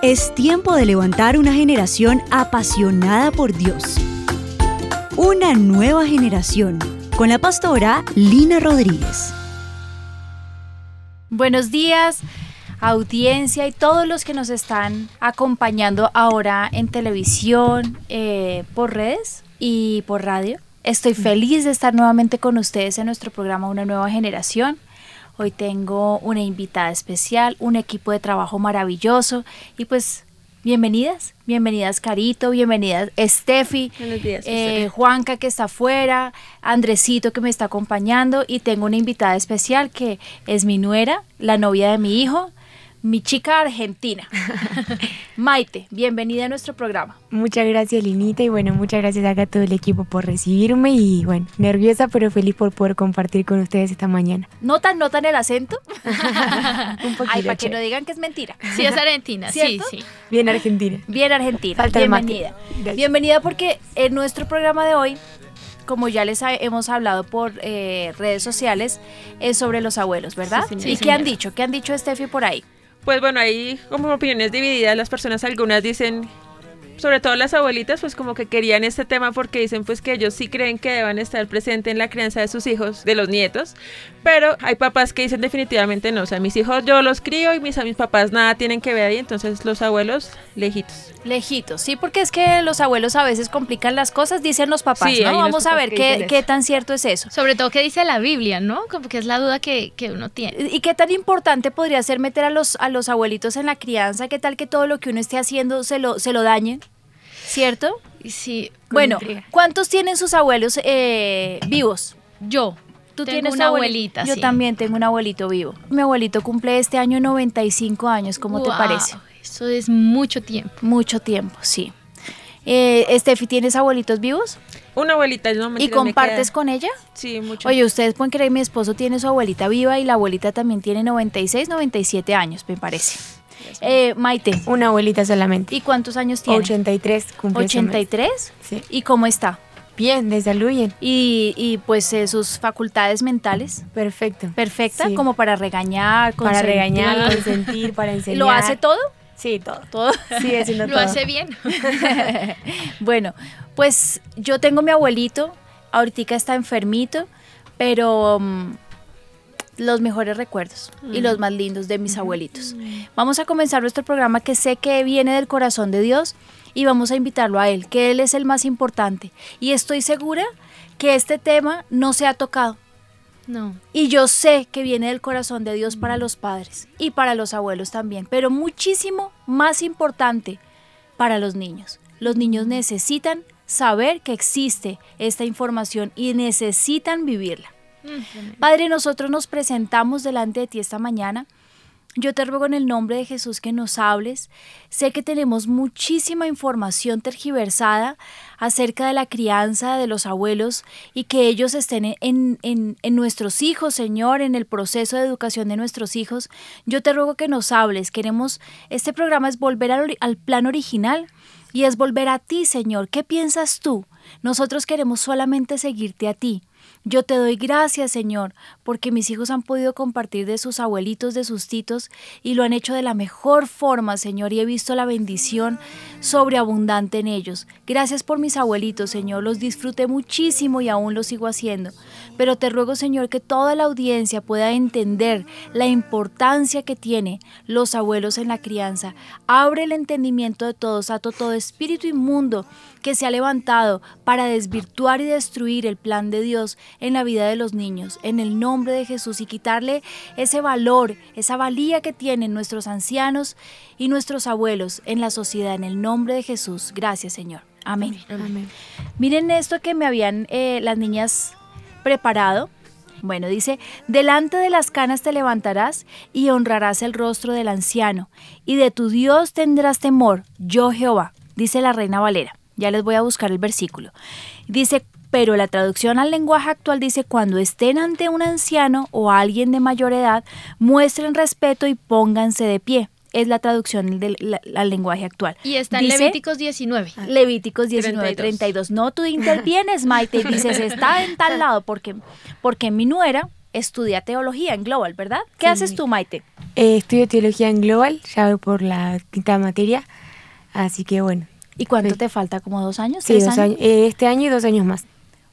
Es tiempo de levantar una generación apasionada por Dios. Una nueva generación con la pastora Lina Rodríguez. Buenos días, audiencia y todos los que nos están acompañando ahora en televisión, eh, por redes y por radio. Estoy feliz de estar nuevamente con ustedes en nuestro programa Una Nueva Generación. Hoy tengo una invitada especial, un equipo de trabajo maravilloso. Y pues bienvenidas, bienvenidas Carito, bienvenidas Steffi, eh, Juanca que está afuera, Andresito que me está acompañando. Y tengo una invitada especial que es mi nuera, la novia de mi hijo, mi chica argentina. Maite, bienvenida a nuestro programa. Muchas gracias, Linita, y bueno, muchas gracias a todo el equipo por recibirme y bueno, nerviosa pero feliz por poder compartir con ustedes esta mañana. ¿Notan, notan el acento? Un poquito. Ay, para que no digan que es mentira. Sí, es argentina, sí, sí. Bien argentina. Bien argentina. Bienvenida. Bienvenida porque en nuestro programa de hoy como ya les hemos hablado por eh, redes sociales, es sobre los abuelos, ¿verdad? Sí, ¿Y qué han dicho? ¿Qué han dicho Steffi por ahí? Pues bueno, hay como opiniones divididas. Las personas, algunas dicen sobre todo las abuelitas, pues como que querían este tema porque dicen pues que ellos sí creen que deben estar presentes en la crianza de sus hijos, de los nietos, pero hay papás que dicen definitivamente no, o sea, mis hijos yo los crío y mis, a mis papás nada tienen que ver ahí, entonces los abuelos lejitos. Lejitos, sí, porque es que los abuelos a veces complican las cosas, dicen los papás, ¿no? Vamos a ver qué, qué tan cierto es eso. Sobre todo qué dice la Biblia, ¿no? Como que es la duda que, que uno tiene. ¿Y qué tan importante podría ser meter a los, a los abuelitos en la crianza? ¿Qué tal que todo lo que uno esté haciendo se lo, se lo dañen? ¿Cierto? Sí. Bueno, ¿cuántos tienen sus abuelos eh, vivos? Yo. ¿Tú tienes una abuelita? Yo también tengo un abuelito vivo. Mi abuelito cumple este año 95 años, ¿cómo te parece? Eso es mucho tiempo. Mucho tiempo, sí. Eh, Estefi, ¿tienes abuelitos vivos? Una abuelita, no me ¿Y compartes con ella? Sí, mucho. Oye, ustedes pueden creer, mi esposo tiene su abuelita viva y la abuelita también tiene 96, 97 años, me parece. Eh, Maite. Una abuelita solamente. ¿Y cuántos años tiene? 83 cumple ¿83? Sí. ¿Y cómo está? Bien, de salud bien. ¿Y, y pues eh, sus facultades mentales? Perfecto. ¿Perfecta? Como para regañar, Para regañar, consentir, para enseñar. ¿Lo hace todo? Sí, todo. ¿Todo? Sí, haciendo Lo hace bien. bueno, pues yo tengo mi abuelito, ahorita está enfermito, pero... Mm, los mejores recuerdos y los mm. más lindos de mis abuelitos. Vamos a comenzar nuestro programa que sé que viene del corazón de Dios y vamos a invitarlo a Él, que Él es el más importante. Y estoy segura que este tema no se ha tocado. No. Y yo sé que viene del corazón de Dios para los padres y para los abuelos también, pero muchísimo más importante para los niños. Los niños necesitan saber que existe esta información y necesitan vivirla. Padre, nosotros nos presentamos delante de ti esta mañana. Yo te ruego en el nombre de Jesús que nos hables. Sé que tenemos muchísima información tergiversada acerca de la crianza de los abuelos y que ellos estén en, en, nuestros hijos, Señor, en el proceso de educación de nuestros hijos. Yo te ruego que nos hables. Queremos, este programa es volver al, al plan original y es volver a ti, Señor. ¿Qué piensas tú? Nosotros queremos solamente seguirte a ti. Yo te doy gracias, Señor, porque mis hijos han podido compartir de sus abuelitos, de sus titos, y lo han hecho de la mejor forma, Señor, y he visto la bendición sobreabundante en ellos. Gracias por mis abuelitos, Señor, los disfruté muchísimo y aún lo sigo haciendo. Pero te ruego, Señor, que toda la audiencia pueda entender la importancia que tiene los abuelos en la crianza. Abre el entendimiento de todos, ato todo espíritu inmundo que se ha levantado para desvirtuar y destruir el plan de Dios en la vida de los niños, en el nombre de Jesús, y quitarle ese valor, esa valía que tienen nuestros ancianos y nuestros abuelos en la sociedad, en el nombre de Jesús. Gracias, Señor. Amén. Miren esto que me habían eh, las niñas preparado. Bueno, dice, delante de las canas te levantarás y honrarás el rostro del anciano, y de tu Dios tendrás temor, yo Jehová, dice la reina Valera. Ya les voy a buscar el versículo. Dice, pero la traducción al lenguaje actual dice, cuando estén ante un anciano o alguien de mayor edad, muestren respeto y pónganse de pie. Es la traducción del al lenguaje actual. Y está en Levíticos 19. Ah, Levíticos 19, 32. No, tú intervienes, Maite, y dices, está en tal lado, porque, porque mi nuera estudia teología en Global, ¿verdad? ¿Qué Sí. haces tú, Maite? Eh, estudio teología en Global, ya voy por la quinta materia, así que bueno. ¿Y cuánto Sí. te falta? ¿Como dos años? Sí, ¿Tres dos años? eh, este año y dos años más.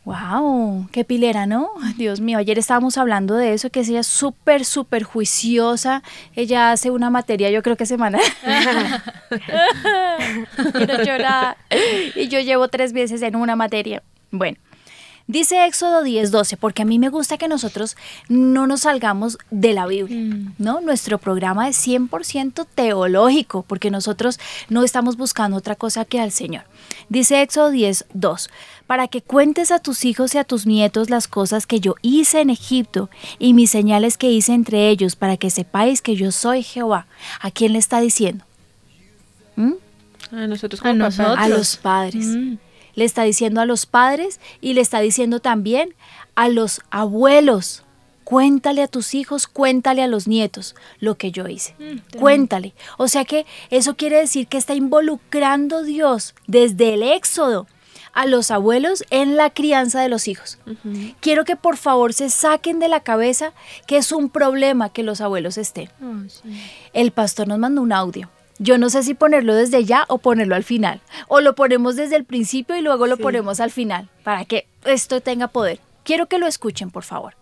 Wow, qué pilera, ¿no? Dios mío, ayer estábamos hablando de eso, que es ella súper, súper juiciosa. Ella hace una materia, yo creo que semana. Quiero llorar. Y yo llevo tres veces en una materia. Bueno, dice Éxodo 10:12, porque a mí me gusta que nosotros no nos salgamos de la Biblia, ¿no? Nuestro programa es 100% teológico, porque nosotros no estamos buscando otra cosa que al Señor. Dice Éxodo 10:2, para que cuentes a tus hijos y a tus nietos las cosas que yo hice en Egipto y mis señales que hice entre ellos, para que sepáis que yo soy Jehová. ¿A quién le está diciendo? ¿Mm? A nosotros A como papás. nosotros. A los padres. Mm. Le está diciendo a los padres y le está diciendo también a los abuelos. Cuéntale a tus hijos, cuéntale a los nietos lo que yo hice. cuéntale. O sea que eso quiere decir que está involucrando Dios desde el éxodo a los abuelos en la crianza de los hijos. Quiero que por favor se saquen de la cabeza que es un problema que los abuelos estén. Oh, sí. El pastor nos mandó un audio. Yo no sé si ponerlo desde ya o ponerlo al final. O lo ponemos desde el principio y luego lo ponemos al final, para que esto tenga poder. Quiero que lo escuchen, por favor.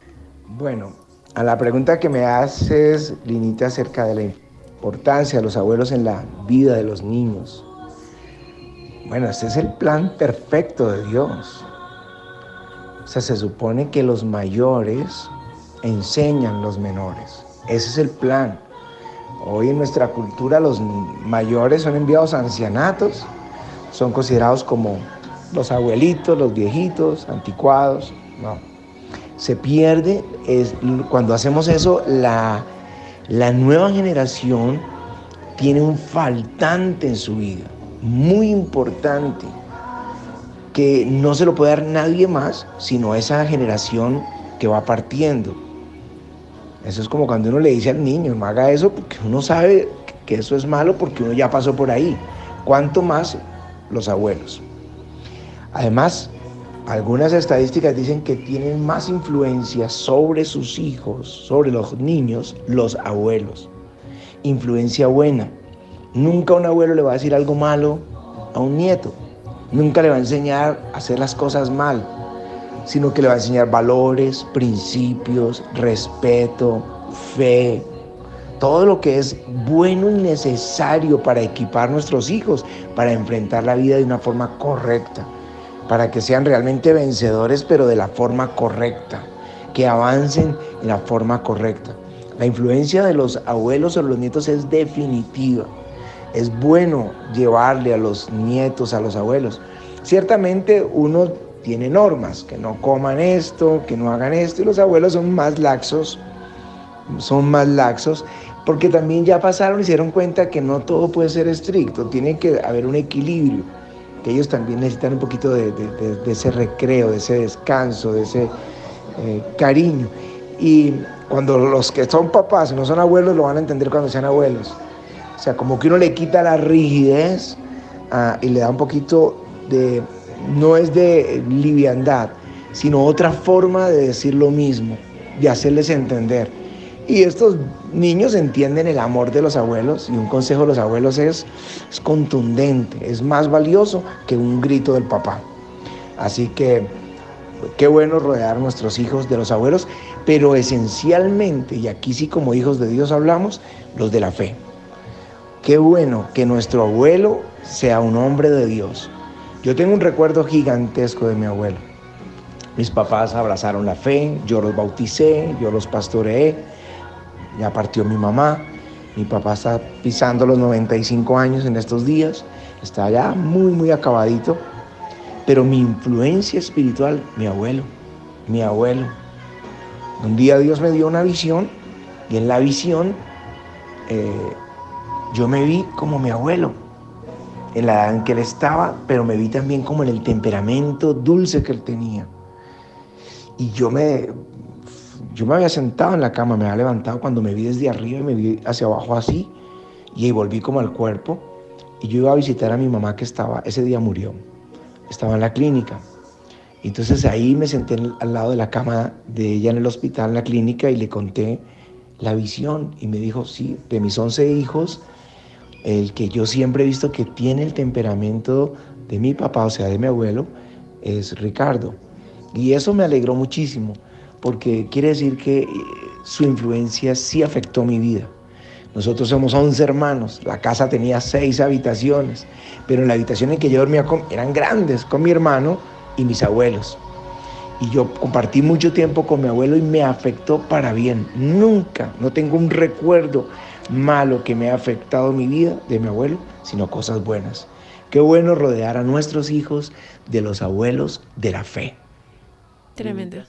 Bueno, a la pregunta que me haces, Linita, acerca de la importancia de los abuelos en la vida de los niños. Bueno, este es el plan perfecto de Dios. O sea, se supone que los mayores enseñan los menores. Ese es el plan. Hoy en nuestra cultura los mayores son enviados a ancianatos, son considerados como los abuelitos, los viejitos, anticuados. No, se pierde, cuando hacemos eso, la, la nueva generación tiene un faltante en su vida, muy importante, que no se lo puede dar nadie más, sino esa generación que va partiendo. Eso es como cuando uno le dice al niño, no haga eso porque uno sabe que eso es malo porque uno ya pasó por ahí. ¿Cuánto más los abuelos? Además, algunas estadísticas dicen que tienen más influencia sobre sus hijos, sobre los niños, los abuelos. Influencia buena. Nunca un abuelo le va a decir algo malo a un nieto. Nunca le va a enseñar a hacer las cosas mal, sino que le va a enseñar valores, principios, respeto, fe, todo lo que es bueno y necesario para equipar nuestros hijos, para enfrentar la vida de una forma correcta para que sean realmente vencedores, pero de la forma correcta, que avancen en la forma correcta. La influencia de los abuelos sobre los nietos es definitiva. Es bueno llevarle a los nietos, a los abuelos. Ciertamente uno tiene normas, que no coman esto, que no hagan esto, y los abuelos son más laxos, son más laxos, porque también ya pasaron y se dieron cuenta que no todo puede ser estricto, tiene que haber un equilibrio que ellos también necesitan un poquito de, ese recreo, de ese descanso, de ese eh, cariño. Y cuando los que son papás no son abuelos lo van a entender cuando sean abuelos. O sea, como que uno le quita la rigidez uh, y le da un poquito de, no es de liviandad, sino otra forma de decir lo mismo, de hacerles entender. Y estos niños entienden el amor de los abuelos y un consejo de los abuelos es, es contundente, es más valioso que un grito del papá. Así que qué bueno rodear a nuestros hijos de los abuelos, pero esencialmente, y aquí sí como hijos de Dios hablamos, los de la fe. Qué bueno que nuestro abuelo sea un hombre de Dios. Yo tengo un recuerdo gigantesco de mi abuelo. Mis papás abrazaron la fe, yo los bauticé, yo los pastoreé, ya partió mi mamá, mi papá está pisando los 95 años en estos días, está ya muy, muy acabadito, pero mi influencia espiritual, mi abuelo, mi abuelo. Un día Dios me dio una visión y en la visión eh, yo me vi como mi abuelo, en la edad en que él estaba, pero me vi también como en el temperamento dulce que él tenía. Y yo me, yo me había sentado en la cama, me había levantado cuando me vi desde arriba y me vi hacia abajo así, y volví como al cuerpo. Y yo iba a visitar a mi mamá que estaba, ese día murió, estaba en la clínica. Entonces ahí me senté al lado de la cama de ella en el hospital, en la clínica, y le conté la visión. Y me dijo, sí, de mis 11 hijos, el que yo siempre he visto que tiene el temperamento de mi papá, o sea, de mi abuelo, es Ricardo. Y eso me alegró muchísimo, porque quiere decir que eh, su influencia sí afectó mi vida. Nosotros somos 11 hermanos, la casa tenía 6 habitaciones, pero en la habitación en que yo dormía eran grandes, con mi hermano y mis abuelos. Y yo compartí mucho tiempo con mi abuelo y me afectó para bien. Nunca, no tengo un recuerdo malo que me ha afectado mi vida de mi abuelo, sino cosas buenas. Qué bueno rodear a nuestros hijos de los abuelos de la fe. Tremendo.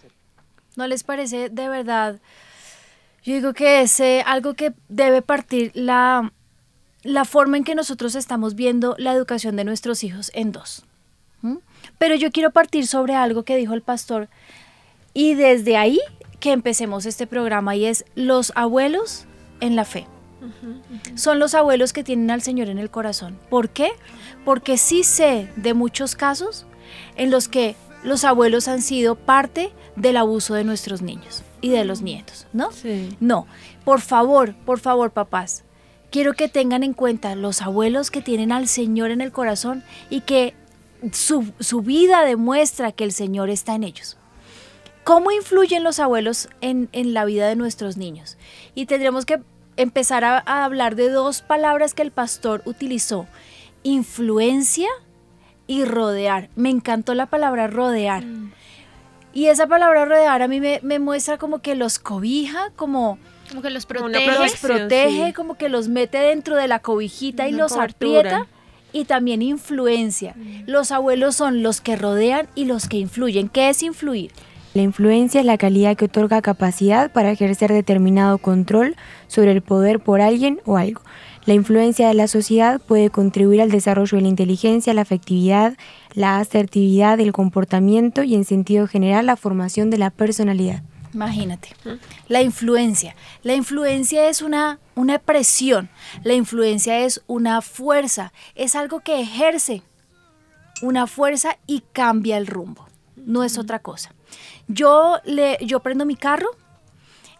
¿No les parece de verdad? Yo digo que es algo que debe partir la, la forma en que nosotros estamos viendo la educación de nuestros hijos en dos. Pero yo quiero partir sobre algo que dijo el pastor y desde ahí que empecemos este programa y es los abuelos en la fe. Son los abuelos que tienen al Señor en el corazón. ¿Por qué? Porque sí sé de muchos casos en los que los abuelos han sido parte del abuso de nuestros niños y de los nietos, ¿no? Sí. No, por favor, por favor, papás, quiero que tengan en cuenta los abuelos que tienen al Señor en el corazón y que su, su vida demuestra que el Señor está en ellos. ¿Cómo influyen los abuelos en, en la vida de nuestros niños? Y tendremos que empezar a, hablar de dos palabras que el pastor utilizó, influencia y rodear. Me encantó la palabra rodear. Mm. Y esa palabra rodear a mí me, muestra como que los cobija, como... Como que los protege. Los protege, como que los mete dentro de la cobijita y los aprieta. Y también influencia. Mm. Los abuelos son los que rodean y los que influyen. ¿Qué es influir? La influencia es la calidad que otorga capacidad para ejercer determinado control sobre el poder por alguien o algo. La influencia de la sociedad puede contribuir al desarrollo de la inteligencia, la afectividad, la asertividad, el comportamiento y en sentido general la formación de la personalidad. Imagínate, la influencia. La influencia es una, una presión, la influencia es una fuerza, es algo que ejerce una fuerza y cambia el rumbo, no es otra cosa. Yo, le, yo prendo mi carro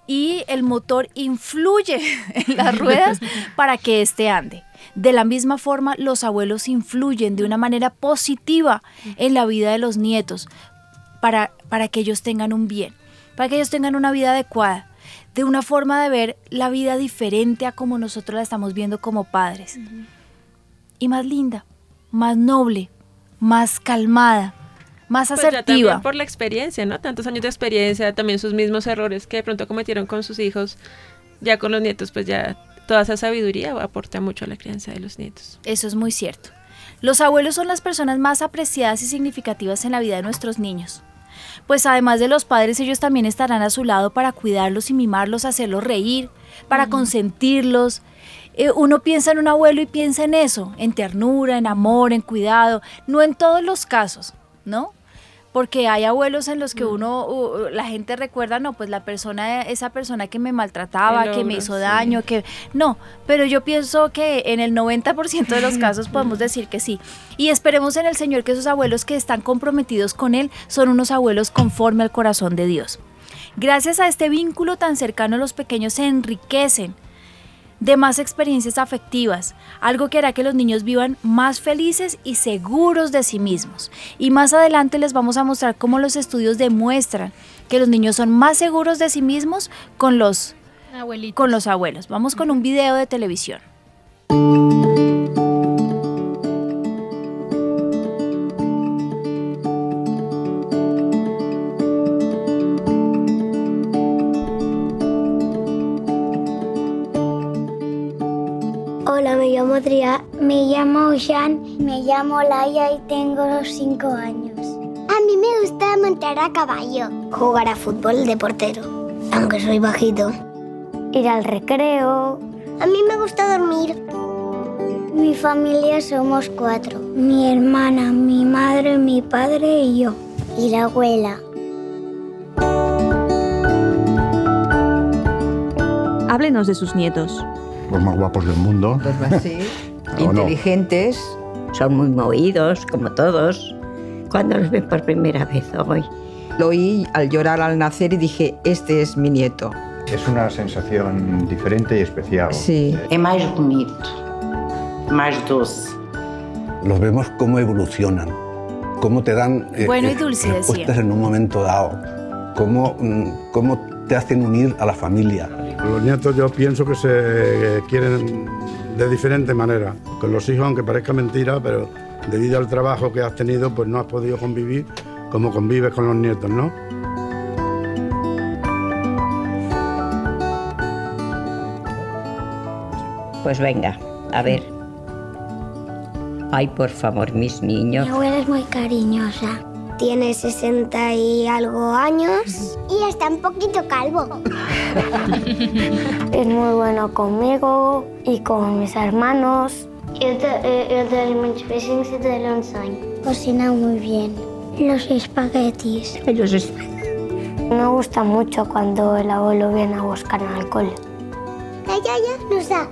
y el motor influye en las ruedas para que éste ande. De la misma forma, los abuelos influyen de una manera positiva en la vida de los nietos para, para que ellos tengan un bien, para que ellos tengan una vida adecuada, de una forma de ver la vida diferente a como nosotros la estamos viendo como padres. Y más linda, más noble, más calmada, más pues asertiva. por la experiencia, ¿no? Tantos años de experiencia, también sus mismos errores que de pronto cometieron con sus hijos, ya con los nietos, pues ya toda esa sabiduría aporta mucho a la crianza de los nietos. Eso es muy cierto. Los abuelos son las personas más apreciadas y significativas en la vida de nuestros niños. Pues además de los padres, ellos también estarán a su lado para cuidarlos y mimarlos, hacerlos reír, para consentirlos. Eh, uno piensa en un abuelo y piensa en eso, en ternura, en amor, en cuidado, no en todos los casos, ¿no? porque hay abuelos en los que mm. uno, la gente recuerda, no, pues la persona, esa persona que me maltrataba, que me hizo daño, que no, pero yo pienso que en el 90% de los casos podemos decir que sí. Y esperemos en el Señor que esos abuelos que están comprometidos con Él son unos abuelos conforme al corazón de Dios. Gracias a este vínculo tan cercano los pequeños se enriquecen de más experiencias afectivas, algo que hará que los niños vivan más felices y seguros de sí mismos. Y más adelante les vamos a mostrar cómo los estudios demuestran que los niños son más seguros de sí mismos con los, con los abuelos. Vamos con un video de televisión. Me llamo Jean, me llamo Laia y tengo 5 años. A mí me gusta montar a caballo, jugar a fútbol de portero, aunque soy bajito, ir al recreo. A mí me gusta dormir. Mi familia somos cuatro, mi hermana, mi madre, mi padre y yo, y la abuela. Háblenos de sus nietos los más guapos del mundo. Los inteligentes, son muy movidos, como todos, cuando los ves por primera vez hoy. Lo oí al llorar al nacer y dije, este es mi nieto. Es una sensación diferente y especial. Sí. Es más bonito, más dulce. Los vemos cómo evolucionan, cómo te dan eh, Bueno y eh, dulce, respuestas decía. en un momento dado, cómo, mm, cómo te hacen unir a la familia. Los nietos yo pienso que se quieren de diferente manera. Con los hijos, aunque parezca mentira, pero debido al trabajo que has tenido, pues no has podido convivir como convives con los nietos, ¿no? Pues venga, a ver. Ay, por favor, mis niños. Mi abuela es muy cariñosa. Tiene 60 y algo años. Y está un poquito calvo. es muy bueno conmigo y con mis hermanos. Cocina muy bien. Los espaguetis. Los es- Me gusta mucho cuando el abuelo viene a buscar alcohol. La yaya nos da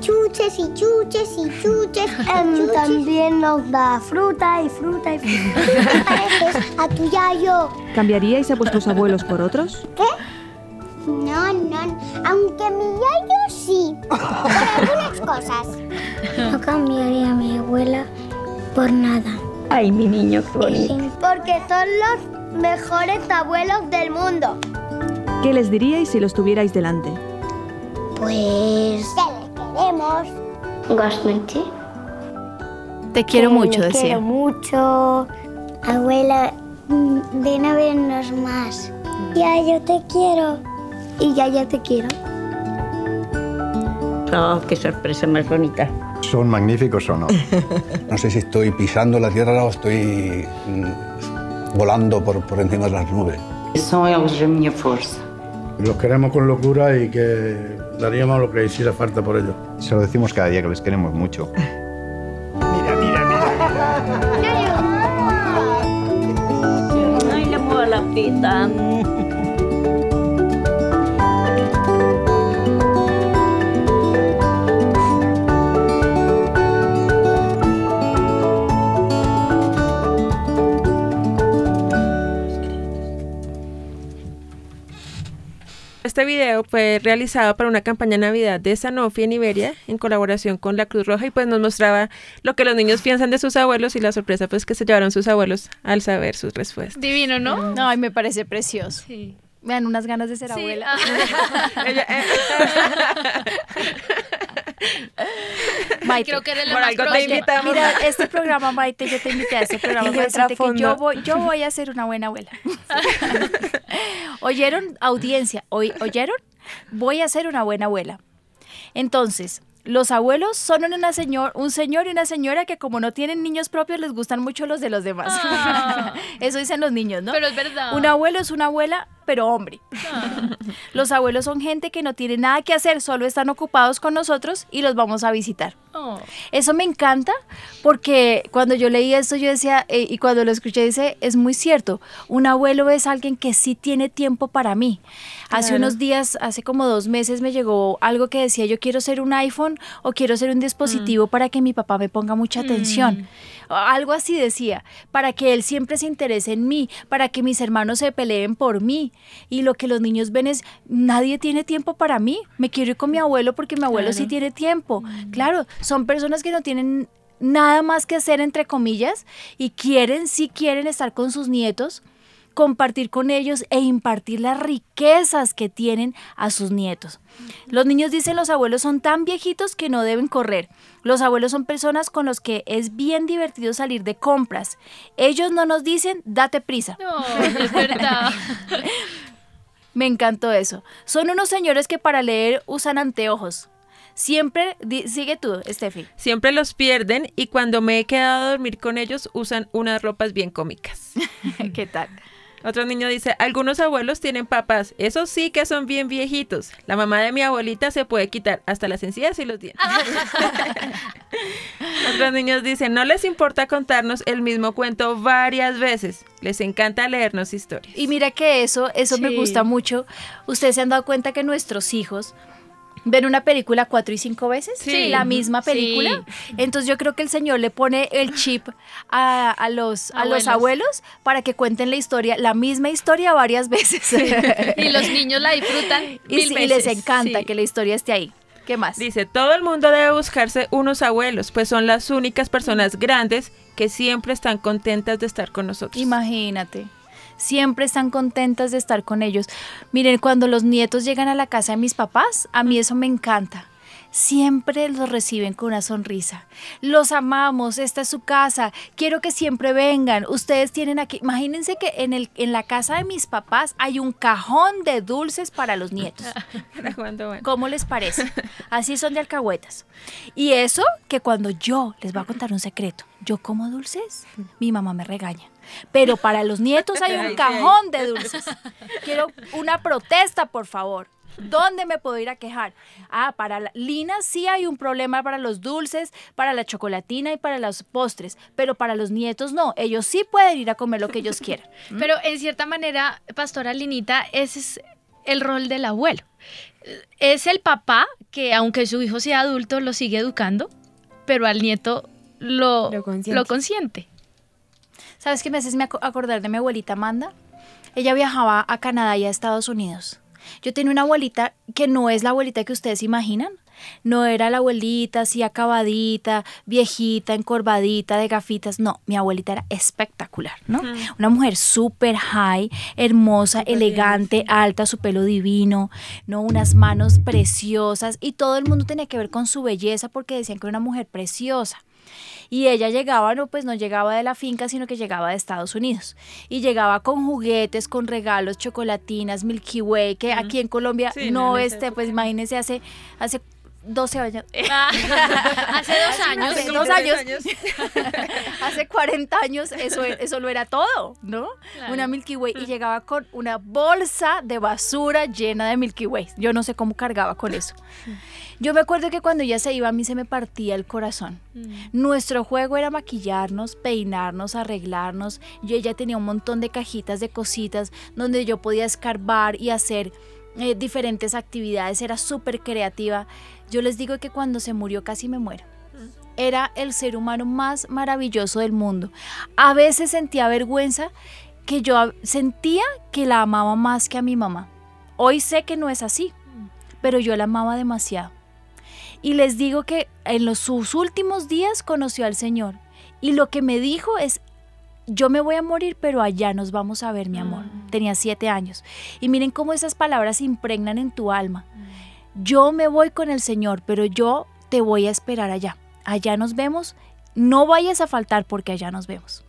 y chuches y chuches y chuches. también nos da fruta y fruta y fruta. ¿Qué pareces a tu yayo? ¿Cambiaríais a vuestros abuelos por otros? ¿Qué? No, no. Aunque mi yayo sí. Por algunas cosas. No cambiaría a mi abuela por nada. Ay, mi niño, qué bonito. Porque son los mejores abuelos del mundo. ¿Qué les diríais si los tuvierais delante? Pues... Queremos. Gosmente. Te quiero mucho, Te decía. quiero mucho. Abuela, mm, ven a vernos más. Ya, yo te quiero. Y ya, ya te quiero. Oh, qué sorpresa más bonita. ¿Son magníficos o no? No sé si estoy pisando la tierra o estoy mm, volando por, por encima de las nubes. São eles a minha força. Los queremos con locura y que daríamos lo que hiciera falta por ellos. Se lo decimos cada día que les queremos mucho. Ay, la mueva la pita. Este video fue realizado para una campaña de Navidad de Sanofi en Iberia en colaboración con la Cruz Roja y pues nos mostraba lo que los niños piensan de sus abuelos y la sorpresa pues que se llevaron sus abuelos al saber sus respuestas. Divino, ¿no? No, ay, me parece precioso. Sí. Me dan unas ganas de ser Sí, abuela. Maite, Creo que eres Por algo te invitamos. Mira, este programa, Maite, yo te invité a este programa para que yo fondo. voy, yo voy a ser una buena abuela. ¿Oyeron, audiencia? ¿Oy- ¿Oyeron? Voy a ser una buena abuela. Entonces, los abuelos son una señor, un señor y una señora que como no tienen niños propios les gustan mucho los de los demás. Ah. Eso dicen los niños, ¿no? Pero es verdad. Un abuelo es una abuela, pero hombre. Ah. Los abuelos son gente que no tiene nada que hacer, solo están ocupados con nosotros y los vamos a visitar. Oh. Eso me encanta porque cuando yo leí esto yo decía, eh, y cuando lo escuché dice, es muy cierto, un abuelo es alguien que sí tiene tiempo para mí. Hace unos días, hace como dos meses me llegó algo que decía, yo quiero ser un iPhone o quiero ser un dispositivo para que mi papá me ponga mucha atención. O Algo así decía, para que él siempre se interese en mí, para que mis hermanos se peleen por mí. Y lo que los niños ven es, nadie tiene tiempo para mí, me quiero ir con mi abuelo porque mi abuelo sí tiene tiempo. Claro, son personas que no tienen nada más que hacer, entre comillas, y quieren, sí quieren estar con sus nietos, compartir con ellos e impartir las riquezas que tienen a sus nietos. Los niños dicen los abuelos son tan viejitos que no deben correr. Los abuelos son personas con los que es bien divertido salir de compras. Ellos no nos dicen, date prisa. No, es verdad. Me encantó eso. Son unos señores que para leer usan anteojos. Siempre, di- sigue tú, Steffi. Siempre los pierden y cuando me he quedado a dormir con ellos usan unas ropas bien cómicas. ¿Qué tal? Otro niño dice, algunos abuelos tienen papás, esos sí que son bien viejitos. La mamá de mi abuelita se puede quitar hasta las encías y los dientes. Otros niños dicen, no les importa contarnos el mismo cuento varias veces, les encanta leernos historias. Y mira que eso, eso me gusta mucho. Ustedes se han dado cuenta que nuestros hijos ven una película cuatro y cinco veces, Sí. la misma película. Entonces yo creo que el señor le pone el chip a, a los, a los Abuelos. abuelos para que cuenten la historia, la misma historia varias veces. Y los niños la disfrutan y, mil sí, y veces. les encanta Sí. que la historia esté ahí. ¿Qué más? Dice, todo el mundo debe buscarse unos abuelos, pues son las únicas personas grandes que siempre están contentas de estar con nosotros. Imagínate. Siempre están contentas de estar con ellos. Miren, cuando los nietos llegan a la casa de mis papás, a mí eso me encanta. Siempre los reciben con una sonrisa. Los amamos, esta es su casa. Quiero que siempre vengan. Ustedes tienen aquí, imagínense que en, el, en la casa de mis papás hay un cajón de dulces para los nietos. ¿Cómo les parece? Así son de alcahuetas. Y eso que cuando yo les voy a contar un secreto, yo como dulces, mi mamá me regaña. Pero para los nietos hay Ay, un cajón de dulces. Quiero una protesta, por favor. ¿Dónde me puedo ir a quejar? Ah, para la, Lina sí hay un problema para los dulces, para la chocolatina y para los postres, pero para los nietos no. Ellos sí pueden ir a comer lo que ellos quieran. Pero en cierta manera, Pastora Linita, ese es el rol del abuelo. Es el papá que, aunque su hijo sea adulto, lo sigue educando, pero al nieto lo, Lo consiente. lo consiente. ¿Sabes qué me haces me aco- acordar de mi abuelita Amanda? Ella viajaba a Canadá y a Estados Unidos. Yo tenía una abuelita que no es la abuelita que ustedes imaginan. No era la abuelita así acabadita, viejita, encorvadita, de gafitas. No, mi abuelita era espectacular, ¿no? Una mujer súper high, hermosa, elegante, alta, su pelo divino, ¿no? Unas manos preciosas y todo el mundo tenía que ver con su belleza porque decían que era una mujer preciosa. Y ella llegaba, no, pues no llegaba de la finca, sino que llegaba de Estados Unidos. Y llegaba con juguetes, con regalos, chocolatinas, Milky Way, que aquí en Colombia Sí, no, no, este, pues imagínense, hace, hace 12 años. Hace dos años. Hace dos 40 años. años. hace 40 años eso, eso lo era todo, ¿no? Claro. Una Milky Way y llegaba con una bolsa de basura llena de Milky Way. Yo no sé cómo cargaba con eso. Yo me acuerdo que cuando ella se iba a mí se me partía el corazón. Nuestro juego era maquillarnos, peinarnos, arreglarnos. Yo ella tenía un montón de cajitas de cositas donde yo podía escarbar y hacer eh, diferentes actividades. Era súper creativa. Yo les digo que cuando se murió casi me muero. Era el ser humano más maravilloso del mundo. A veces sentía vergüenza que yo sentía que la amaba más que a mi mamá. Hoy sé que no es así, pero yo la amaba demasiado. Y les digo que en los, sus últimos días conoció al Señor. Y lo que me dijo es, yo me voy a morir, pero allá nos vamos a ver, mi amor. Tenía siete años. Y miren cómo esas palabras se impregnan en tu alma. Yo me voy con el Señor, pero yo te voy a esperar allá. Allá nos vemos. No vayas a faltar porque allá nos vemos.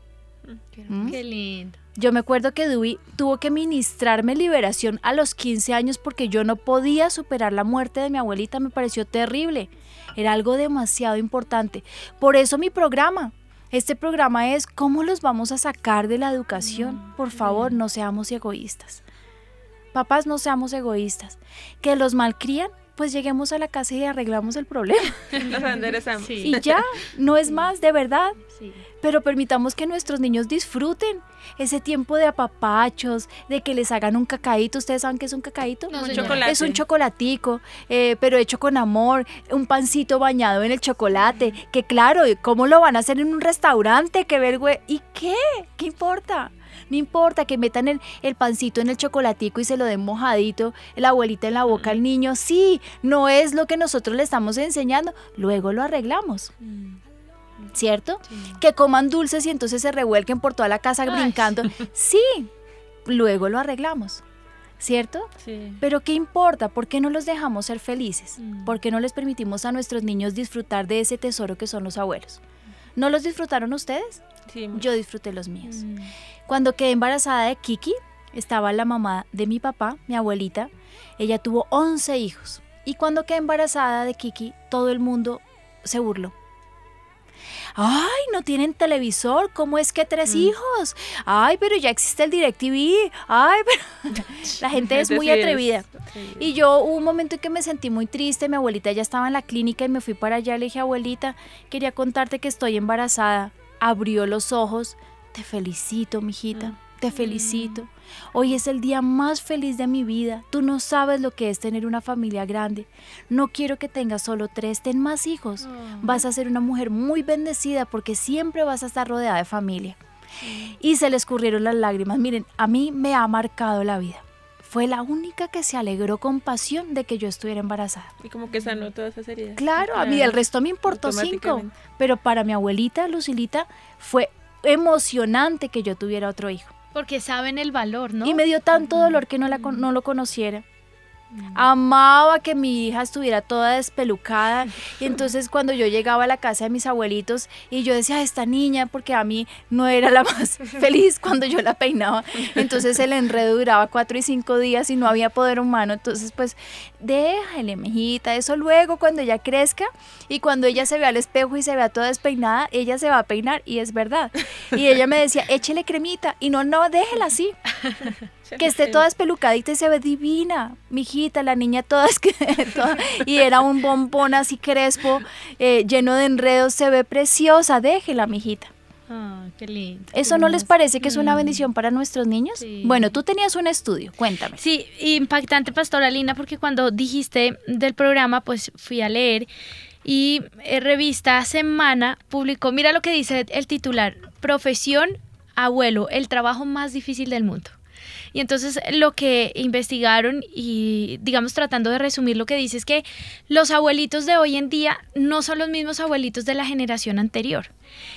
¿Mm? Qué lindo. Yo me acuerdo que Dewey tuvo que ministrarme liberación a los 15 años porque yo no podía superar la muerte de mi abuelita, me pareció terrible. Era algo demasiado importante. Por eso mi programa, este programa es cómo los vamos a sacar de la educación. Por favor, no seamos egoístas. Papás, no seamos egoístas. Que los malcrían, pues lleguemos a la casa y arreglamos el problema. Los enderezamos. Sí. Y ya, no es más, de verdad. Sí. Pero permitamos que nuestros niños disfruten ese tiempo de apapachos, de que les hagan un cacaíto. ¿Ustedes saben qué es un cacaíto? No, Un chocolate. Es un chocolatico, eh, pero hecho con amor, un pancito bañado en el chocolate, que claro, ¿cómo lo van a hacer en un restaurante? ¡Qué vergüenza! ¿Y qué? ¿Qué importa? No importa que metan el, el pancito en el chocolatico y se lo den mojadito, la abuelita en la boca al niño. Sí, no es lo que nosotros le estamos enseñando. Luego lo arreglamos. ¿Cierto? Que coman dulces y entonces se revuelquen por toda la casa Ay. brincando. Sí, luego lo arreglamos. ¿Cierto? Sí. Pero ¿qué importa? ¿Por qué no los dejamos ser felices? Mm. ¿Por qué no les permitimos a nuestros niños disfrutar de ese tesoro que son los abuelos? ¿No los disfrutaron ustedes? Sí. Yo disfruté los míos. Cuando quedé embarazada de Kiki, estaba la mamá de mi papá, mi abuelita. Ella tuvo 11 hijos. Y cuando quedé embarazada de Kiki, todo el mundo se burló. Ay, no tienen televisor, ¿cómo es que tres hijos? Ay, pero ya existe el DirecTV. Ay, pero la gente es muy atrevida. Y yo hubo un momento en que me sentí muy triste, mi abuelita ya estaba en la clínica y me fui para allá, le dije, abuelita, quería contarte que estoy embarazada. Abrió los ojos, te felicito, mijita, te felicito. Hoy es el día más feliz de mi vida. Tú no sabes lo que es tener una familia grande. No quiero que tengas solo tres, ten más hijos. Vas a ser una mujer muy bendecida porque siempre vas a estar rodeada de familia. Y se le escurrieron las lágrimas. Miren, a mí me ha marcado la vida. Fue la única que se alegró con pasión de que yo estuviera embarazada. Y como que sanó todas esas heridas. Claro, a mí el resto me importó cinco. Pero para mi abuelita, Lucilita, fue emocionante que yo tuviera otro hijo. Porque saben el valor, ¿no? Y me dio tanto dolor que no, la, no lo conociera. Amaba que mi hija estuviera toda despelucada. Y entonces cuando yo llegaba a la casa de mis abuelitos y yo decía, esta niña, porque a mí no era la más feliz cuando yo la peinaba. Entonces el enredo duraba cuatro y cinco días y no había poder humano. Entonces pues déjale, mijita, eso luego cuando ella crezca y cuando ella se vea al espejo y se vea toda despeinada, ella se va a peinar y es verdad. Y ella me decía, échele cremita y no, no, déjela así. que esté toda espelucadita y se ve divina, mijita, la niña toda, es que, y era un bombón así crespo, eh, lleno de enredos, se ve preciosa, déjela, mijita. Ah, qué lindo. ¿Eso no les parece que es una bendición para nuestros niños? Bueno, tú tenías un estudio, cuéntame. Sí, impactante, Pastora Lina, porque cuando dijiste del programa, pues fui a leer y eh, Revista Semana publicó, mira lo que dice el titular, Profesión Abuelo, el trabajo más difícil del mundo. Y entonces lo que investigaron y digamos tratando de resumir lo que dice es que los abuelitos de hoy en día no son los mismos abuelitos de la generación anterior.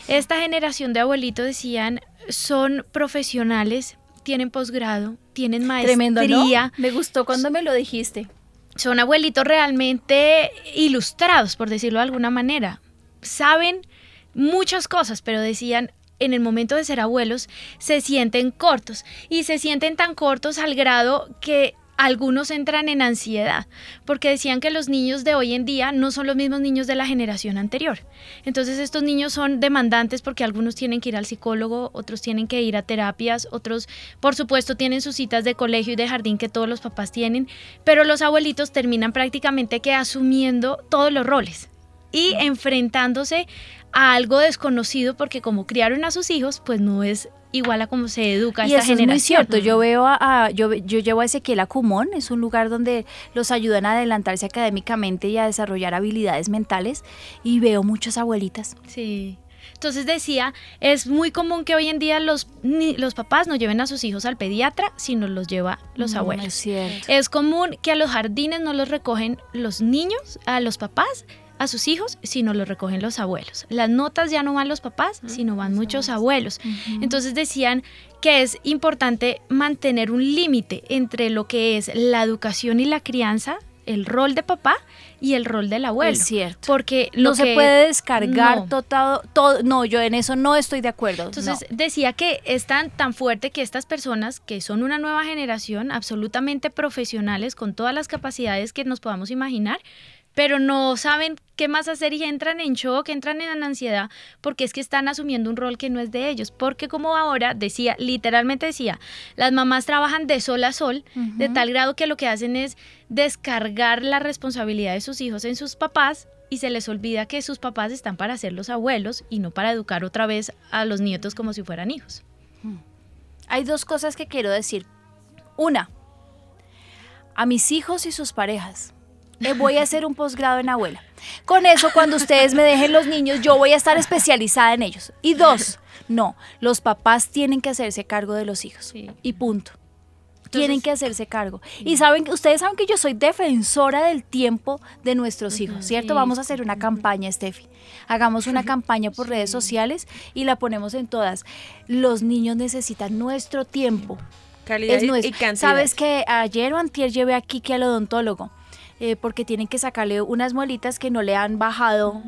Esta generación de abuelitos decían son profesionales, tienen posgrado, tienen maestría. Me gustó cuando me lo dijiste. Son abuelitos realmente ilustrados, por decirlo de alguna manera. Saben muchas cosas, pero decían, en el momento de ser abuelos se sienten cortos y se sienten tan cortos al grado que algunos entran en ansiedad, porque decían que los niños de hoy en día no son los mismos niños de la generación anterior. Entonces estos niños son demandantes porque algunos tienen que ir al psicólogo, otros tienen que ir a terapias, otros por supuesto tienen sus citas de colegio y de jardín que todos los papás tienen, pero los abuelitos terminan prácticamente que asumiendo todos los roles y enfrentándose a algo desconocido porque como criaron a sus hijos, pues no es igual a cómo se educa y esta generación. Es muy cierto. Yo veo a, yo, yo llevo a Ezequiel a Cumón, es un lugar donde los ayudan a adelantarse académicamente y a desarrollar habilidades mentales y veo muchas abuelitas. Sí. Entonces decía, es muy común que hoy en día los, los papás no lleven a sus hijos al pediatra, sino los lleva los abuelos. Es, cierto. es común que a los jardines no los recogen los niños, a los papás, a sus hijos, sino lo recogen los abuelos. Las notas ya no van los papás, sino van muchos abuelos. Entonces decían que es importante mantener un límite entre lo que es la educación y la crianza, el rol de papá y el rol del abuelo. Es cierto. Porque no se puede descargar todo, todo, No, yo en eso no estoy de acuerdo. Entonces decía que es tan, tan fuerte que estas personas, que son una nueva generación, absolutamente profesionales, con todas las capacidades que nos podamos imaginar, pero no saben qué más hacer y entran en shock, entran en ansiedad, porque es que están asumiendo un rol que no es de ellos. Porque como ahora decía, literalmente decía, las mamás trabajan de sol a sol, de tal grado que lo que hacen es descargar la responsabilidad de sus hijos en sus papás y se les olvida que sus papás están para ser los abuelos y no para educar otra vez a los nietos como si fueran hijos. Hay dos cosas que quiero decir. Una, a mis hijos y sus parejas voy a hacer un posgrado en abuela. Con eso, cuando ustedes me dejen los niños, yo voy a estar especializada en ellos. Y dos, no, los papás tienen que hacerse cargo de los hijos. Y punto. tienen que hacerse cargo. Y saben, ustedes saben que yo soy defensora del tiempo de nuestros hijos, ¿cierto? Vamos a hacer una campaña, Steffi. Hagamos una campaña por redes sociales y la ponemos en todas. Los niños necesitan nuestro tiempo. Calidad y cantidad. Sabes que ayer o antier llevé aquí que al odontólogo eh, porque tienen que sacarle unas muelitas que no le han bajado.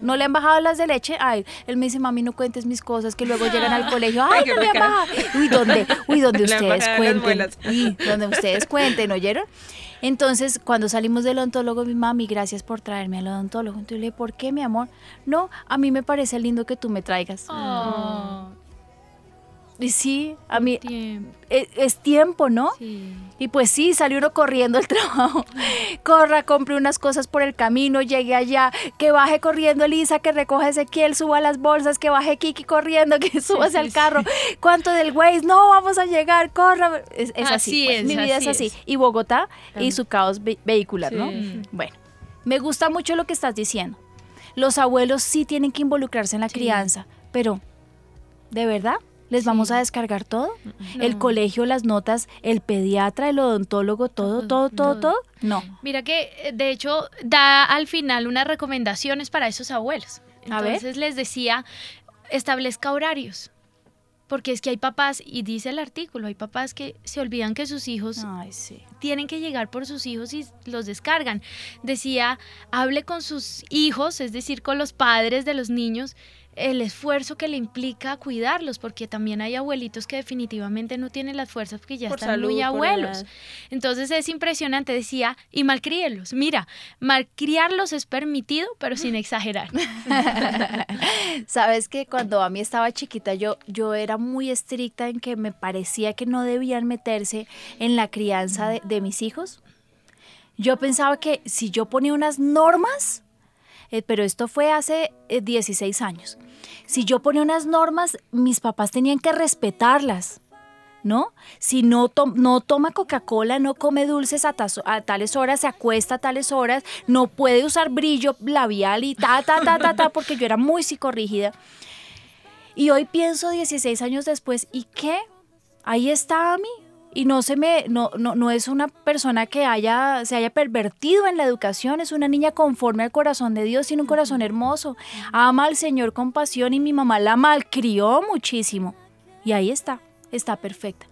No le han bajado las de leche. Ay, él me dice, mami, no cuentes mis cosas, que luego llegan al colegio. Ay, no me han bajado. Uy, ¿dónde? Uy, donde ustedes cuenten. Uy, donde ustedes cuenten, ¿oyeron? Entonces, cuando salimos del odontólogo, mi mami, gracias por traerme al odontólogo. Entonces le dije, ¿por qué, mi amor? No, a mí me parece lindo que tú me traigas. Oh. Y sí, a mí es, es tiempo, ¿no? Y pues sí, salió uno corriendo al trabajo. Corra, compre unas cosas por el camino, llegue allá, que baje corriendo Elisa, que recoja Ezequiel, suba las bolsas, que baje Kiki corriendo, que subase al carro. ¿Cuánto del Waze? No, vamos a llegar, corra. Es, es así, Así pues, es, mi vida es así. Y Bogotá y su caos ve- vehicular, ¿no? Sí. Bueno, me gusta mucho lo que estás diciendo. Los abuelos sí tienen que involucrarse en la crianza, pero ¿de verdad? ¿Les vamos a descargar todo? ¿El colegio, las notas, el pediatra, el odontólogo, todo, todo, todo, todo? No. Mira que eh, de hecho da al final unas recomendaciones para esos abuelos. A ver. Entonces les decía, establezca horarios. Porque es que hay papás, y dice el artículo, hay papás que se olvidan que sus hijos tienen que llegar por sus hijos y los descargan. Decía, hable con sus hijos, es decir, con los padres de los niños, el esfuerzo que le implica cuidarlos, porque también hay abuelitos que definitivamente no tienen las fuerzas porque ya Por están muy salud, por abuelos. Entonces es impresionante, decía, y malcríelos. Mira, malcriarlos es permitido, pero sin exagerar. Sabes que cuando a mí estaba chiquita yo, yo era muy estricta en que me parecía que no debían meterse en la crianza de, de mis hijos. Yo pensaba que si yo ponía unas normas, eh, pero esto fue hace eh, 16 años, si yo ponía unas normas, mis papás tenían que respetarlas. ¿No? Si no, to- no toma Coca-Cola, no come dulces a, a tales horas, se acuesta a tales horas, no puede usar brillo labial y ta, ta, ta, ta, ta, porque yo era muy psicorrígida. Y hoy pienso 16 años después, ¿y qué? Ahí está a mí. Y no se me, no, no, no es una persona que haya, se haya pervertido en la educación, es una niña conforme al corazón de Dios, tiene un corazón hermoso. Ama al Señor con pasión y mi mamá la malcrió muchísimo. Y ahí está, está perfecta.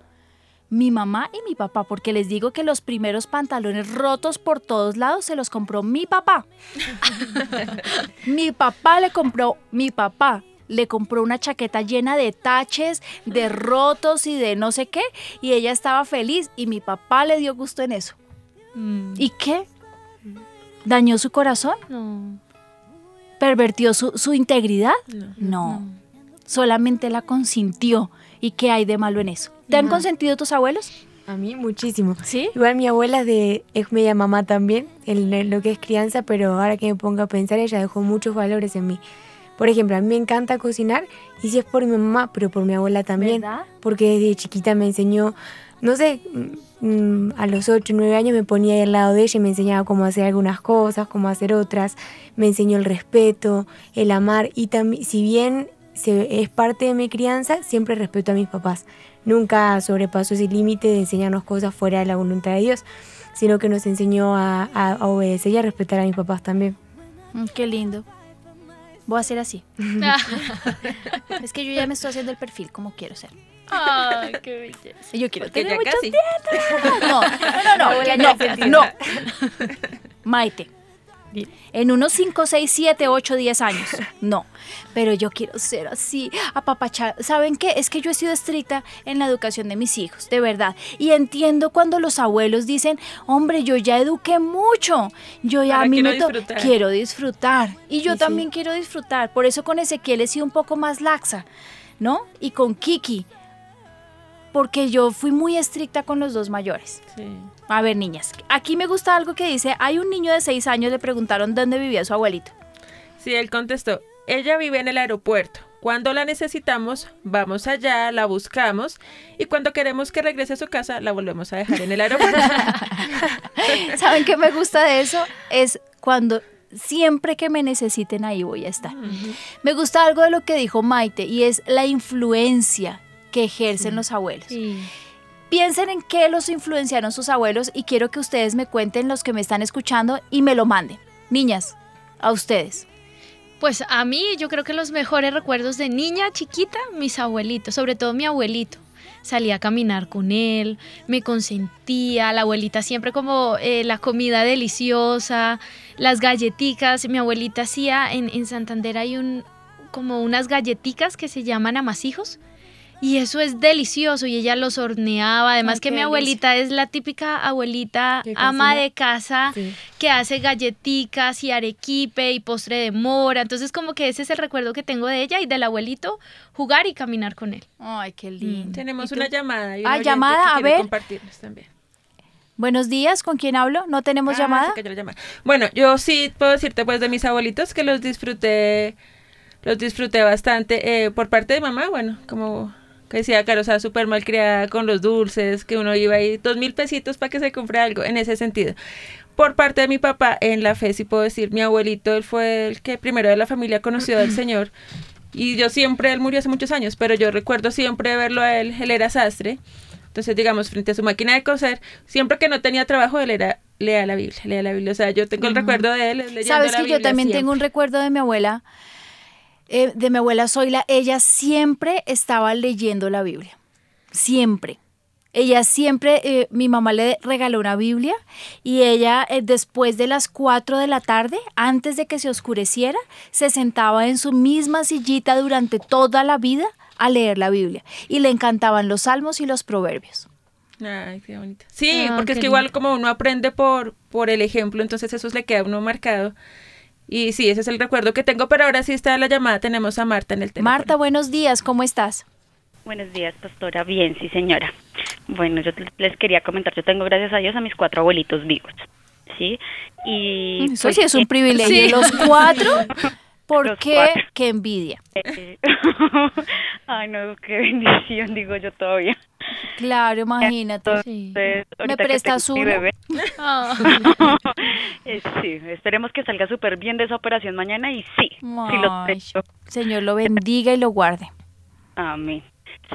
Mi mamá y mi papá, porque les digo que los primeros pantalones rotos por todos lados se los compró mi papá. mi papá le compró, mi papá le compró una chaqueta llena de taches, de rotos y de no sé qué, y ella estaba feliz y mi papá le dio gusto en eso. ¿Y qué? ¿Dañó su corazón? No. ¿Pervertió su, su integridad? No. Solamente la consintió. ¿Y qué hay de malo en eso? ¿Te han consentido tus abuelos? A mí muchísimo. ¿Sí? Igual mi abuela de es media mamá también, en lo que es crianza, pero ahora que me pongo a pensar, ella dejó muchos valores en mí. Por ejemplo, a mí me encanta cocinar y si es por mi mamá, pero por mi abuela también. ¿Verdad? Porque desde chiquita me enseñó, no sé, mm, mm, a los 8, 9 años me ponía ahí al lado de ella y me enseñaba cómo hacer algunas cosas, cómo hacer otras. Me enseñó el respeto, el amar y también, si bien se, es parte de mi crianza, siempre respeto a mis papás. Nunca sobrepasó ese límite de enseñarnos cosas fuera de la voluntad de Dios, sino que nos enseñó a, a- a obedecer y a respetar a mis papás también. Mm, qué lindo. Voy a hacer así. es que yo ya me estoy haciendo el perfil como quiero ser. Ay, qué belleza. Yo quiero Porque tener ya muchos casi. nietos. No, no, no, Abuela no, consentida. no. Maite. En unos 5, 6, 7, 8, 10 años. No. Pero yo quiero ser así, apapachar. ¿Saben qué? Es que yo he sido estricta en la educación de mis hijos, de verdad. Y entiendo cuando los abuelos dicen, hombre, yo ya eduqué mucho. Yo ya Ahora a mí quiero me disfrutar". quiero disfrutar. Y yo sí. también quiero disfrutar. Por eso con Ezequiel he sido un poco más laxa, ¿no? Y con Kiki. Porque yo fui muy estricta con los dos mayores. Sí. A ver, niñas, aquí me gusta algo que dice, hay un niño de seis años, le preguntaron dónde vivía su abuelito. Sí, él contestó, ella vive en el aeropuerto. Cuando la necesitamos, vamos allá, la buscamos y cuando queremos que regrese a su casa, la volvemos a dejar en el aeropuerto. ¿Saben qué me gusta de eso? Es cuando siempre que me necesiten ahí voy a estar. Me gusta algo de lo que dijo Maite y es la influencia que ejercen los abuelos. Piensen en qué los influenciaron sus abuelos y quiero que ustedes me cuenten los que me están escuchando y me lo manden. Niñas, a ustedes. Pues a mí yo creo que los mejores recuerdos de niña chiquita, mis abuelitos, sobre todo mi abuelito. Salía a caminar con él, me consentía, la abuelita siempre como eh, la comida deliciosa, las galletitas, mi abuelita hacía, en, en Santander hay un, como unas galletitas que se llaman amasijos, Y eso es delicioso y ella los horneaba. Además Ay, que mi delicia. abuelita es la típica abuelita ama de casa Sí. que hace galleticas y arequipe y postre de mora. Entonces como que ese es el recuerdo que tengo de ella y del abuelito jugar y caminar con él. Ay, qué lindo. Tenemos ¿Y tú? una llamada. y un Ah, llamada, que a ver. compartirnos también. Buenos días, ¿con quién hablo? ¿No tenemos Ah, llamada? se cayó la llamada. Bueno, yo sí puedo decirte pues de mis abuelitos que los disfruté, los disfruté bastante. eh, por parte de mamá, bueno, como que decía Caro, o sea, súper mal criada con los dulces, que uno iba ahí dos mil pesitos para que se compre algo, en ese sentido. Por parte de mi papá, en la fe sí puedo decir, mi abuelito, él fue el que primero de la familia conoció al Señor. Y yo siempre, él murió hace muchos años, pero yo recuerdo siempre verlo a él, él era sastre. Entonces, digamos, frente a su máquina de coser, siempre que no tenía trabajo, él era, lea la Biblia, lea la Biblia. O sea, yo tengo el recuerdo de él leyendo Sabes la que yo también siempre. tengo un recuerdo de mi abuela, eh, de mi abuela Zoila. Ella siempre estaba leyendo la Biblia. Siempre. Ella siempre, eh, mi mamá le regaló una Biblia y ella eh, después de las 4 de la tarde, antes de que se oscureciera, se sentaba en su misma sillita durante toda la vida a leer la Biblia. Y le encantaban los salmos y los proverbios. Ay, qué bonito. Sí, Ah, porque es que igual como uno aprende por, por el ejemplo, entonces eso le queda a uno marcado. Y sí, ese es el recuerdo que tengo, pero ahora sí está la llamada, tenemos a Marta en el teléfono. Marta, buenos días, ¿cómo estás? Buenos días, pastora. Bien, sí, señora. Bueno, yo les quería comentar, yo tengo, gracias a Dios, a mis cuatro abuelitos vivos, ¿sí? Y... Eso pues, sí es un eh, privilegio. Sí. Los cuatro, ¿por Los qué? cuatro. Qué envidia. Ay, no, qué bendición, digo yo todavía. Claro, imagínate. Entonces, que prestas uno? bebé, eh, sí, esperemos que salga súper bien de esa operación mañana y sí, sí lo Ay. Señor lo bendiga y lo guarde. Amén.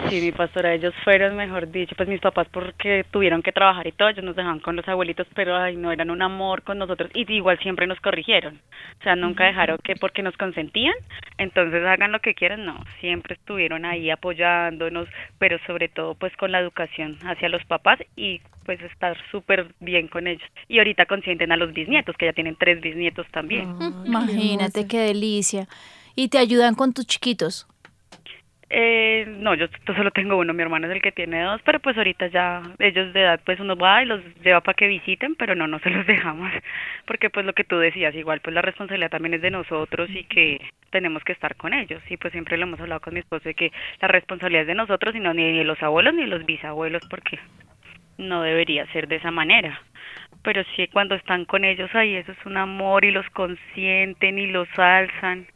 Sí, mi pastora, ellos fueron, mejor dicho, pues mis papás porque tuvieron que trabajar y todo, ellos nos dejaban con los abuelitos, pero ay, no, eran un amor con nosotros y igual siempre nos corrigieron. O sea, nunca dejaron que porque nos consentían, entonces hagan lo que quieran, no, siempre estuvieron ahí apoyándonos, pero sobre todo pues con la educación hacia los papás y pues estar súper bien con ellos. Y ahorita consienten a los bisnietos, que ya tienen tres bisnietos también. Imagínate qué delicia. Y te ayudan con tus chiquitos. Eh, no, yo solo tengo uno, mi hermano es el que tiene dos, pero pues ahorita ya ellos de edad pues uno va y los lleva para que visiten, pero no, no se los dejamos, porque pues lo que tú decías, igual pues la responsabilidad también es de nosotros y que tenemos que estar con ellos, y pues siempre lo hemos hablado con mi esposo de que la responsabilidad es de nosotros y no ni de los abuelos ni de los bisabuelos, porque no debería ser de esa manera. Pero sí, cuando están con ellos ahí, eso es un amor y los consienten y los alzan.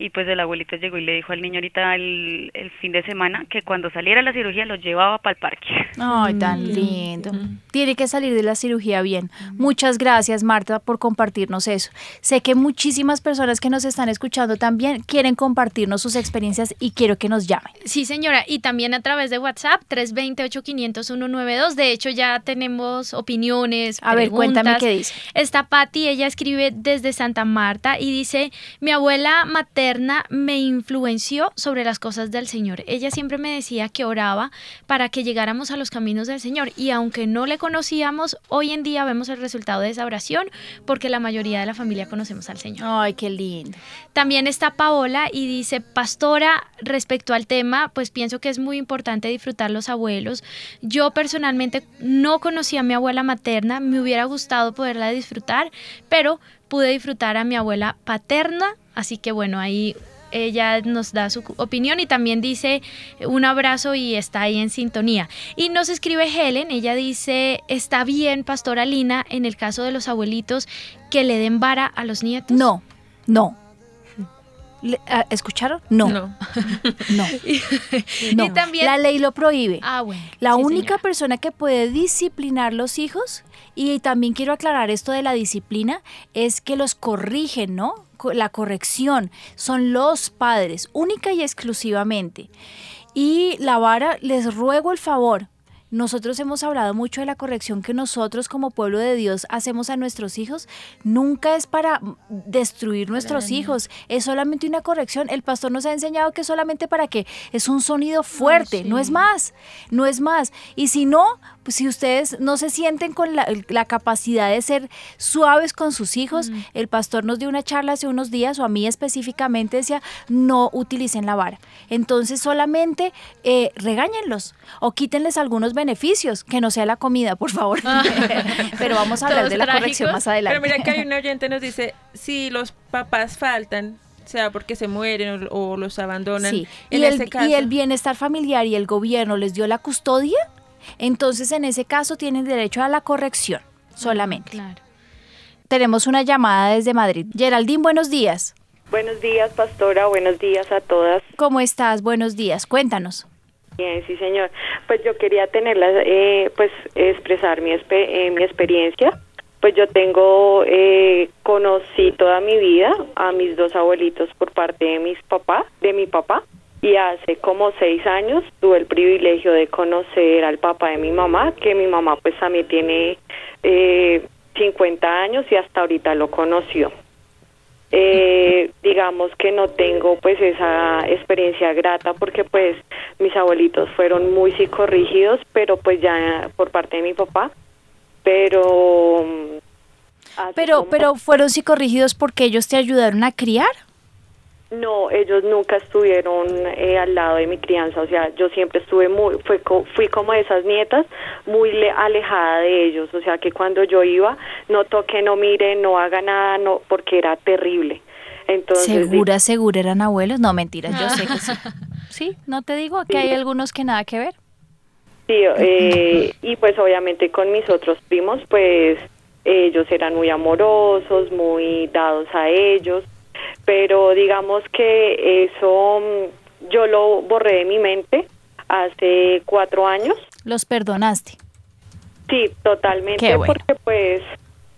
Y pues el abuelito llegó y le dijo al niño ahorita el, el fin de semana que cuando saliera la cirugía lo llevaba para el parque. Ay, tan lindo. Tiene que salir de la cirugía bien. Muchas gracias, Marta, por compartirnos eso. Sé que muchísimas personas que nos están escuchando también quieren compartirnos sus experiencias y quiero que nos llamen. Sí, señora, y también a través de WhatsApp 320-8500-192. De hecho, ya tenemos opiniones. A ver, cuéntame qué dice. Está Patti, ella escribe desde Santa Marta y dice, mi abuela materna me influenció sobre las cosas del Señor. Ella siempre me decía que oraba para que llegáramos a los caminos del Señor y aunque no le conocíamos, hoy en día vemos el resultado de esa oración porque la mayoría de la familia conocemos al Señor. Ay, qué lindo. También está Paola y dice, pastora, respecto al tema, pues pienso que es muy importante disfrutar los abuelos. Yo personalmente no conocí a mi abuela materna, me hubiera gustado poderla disfrutar, pero pude disfrutar a mi abuela paterna, así que bueno, ahí ella nos da su opinión y también dice un abrazo y está ahí en sintonía. Y nos escribe Helen, ella dice, está bien, pastora Lina, en el caso de los abuelitos, que le den vara a los nietos. No, no. Le- ah, ¿Escucharon? No. No. No. No. Y también- La ley lo prohíbe. Ah, bueno. La sí, única señora. persona que puede disciplinar los hijos, y también quiero aclarar esto de la disciplina, es que los corrigen, ¿no? La corrección son los padres, única y exclusivamente. Y la vara, les ruego el favor. Nosotros hemos hablado mucho de la corrección que nosotros como pueblo de Dios hacemos a nuestros hijos. Nunca es para destruir nuestros hijos, es solamente una corrección. El pastor nos ha enseñado que es solamente para que es un sonido fuerte, no es más, no es más. Y si no, pues si ustedes no se sienten con la, la capacidad de ser suaves con sus hijos, el pastor nos dio una charla hace unos días, o a mí específicamente decía, no utilicen la vara. Entonces solamente eh, regáñenlos o quítenles algunos beneficios, que no sea la comida, por favor. Pero vamos a hablar Todos de la trágicos. corrección más adelante. Pero mira que hay un oyente nos dice, si los papás faltan, sea porque se mueren o, o los abandonan, Sí, en y el, ese caso... y el bienestar familiar y el gobierno les dio la custodia, entonces en ese caso tienen derecho a la corrección solamente. Tenemos una llamada desde Madrid. Geraldine, buenos días. Buenos días, pastora. Buenos días a todas. ¿Cómo estás? Buenos días. Cuéntanos. Bien, sí, señor. Pues yo quería tenerla, eh, pues expresar mi, eh, mi experiencia. Pues yo tengo, eh, conocí toda mi vida a mis dos abuelitos por parte de mis papás, de mi papá. Y hace como seis años tuve el privilegio de conocer al papá de mi mamá, que mi mamá pues también tiene eh, 50 años y hasta ahorita lo conoció. Eh, digamos que no tengo pues esa experiencia grata porque pues mis abuelitos fueron muy psicorrígidos, pero pues ya por parte de mi papá, pero... mm, Pero, como- pero fueron psicorrígidos porque ellos te ayudaron a criar. No, ellos nunca estuvieron eh, al lado de mi crianza, o sea, yo siempre estuve muy, fue co- fui como esas nietas, muy le- alejada de ellos, o sea, que cuando yo iba, no toque, no mire, no haga nada, no, porque era terrible. Entonces, ¿Segura, segura eran abuelos? No, mentiras, yo sé que sí. Sí, no te digo que hay algunos que nada que ver. Sí, eh, y pues obviamente con mis otros primos, pues ellos eran muy amorosos, muy dados a ellos, pero digamos que eso mm, yo lo borré de mi mente hace cuatro años. Los perdonaste. Sí, totalmente, Qué bueno. porque pues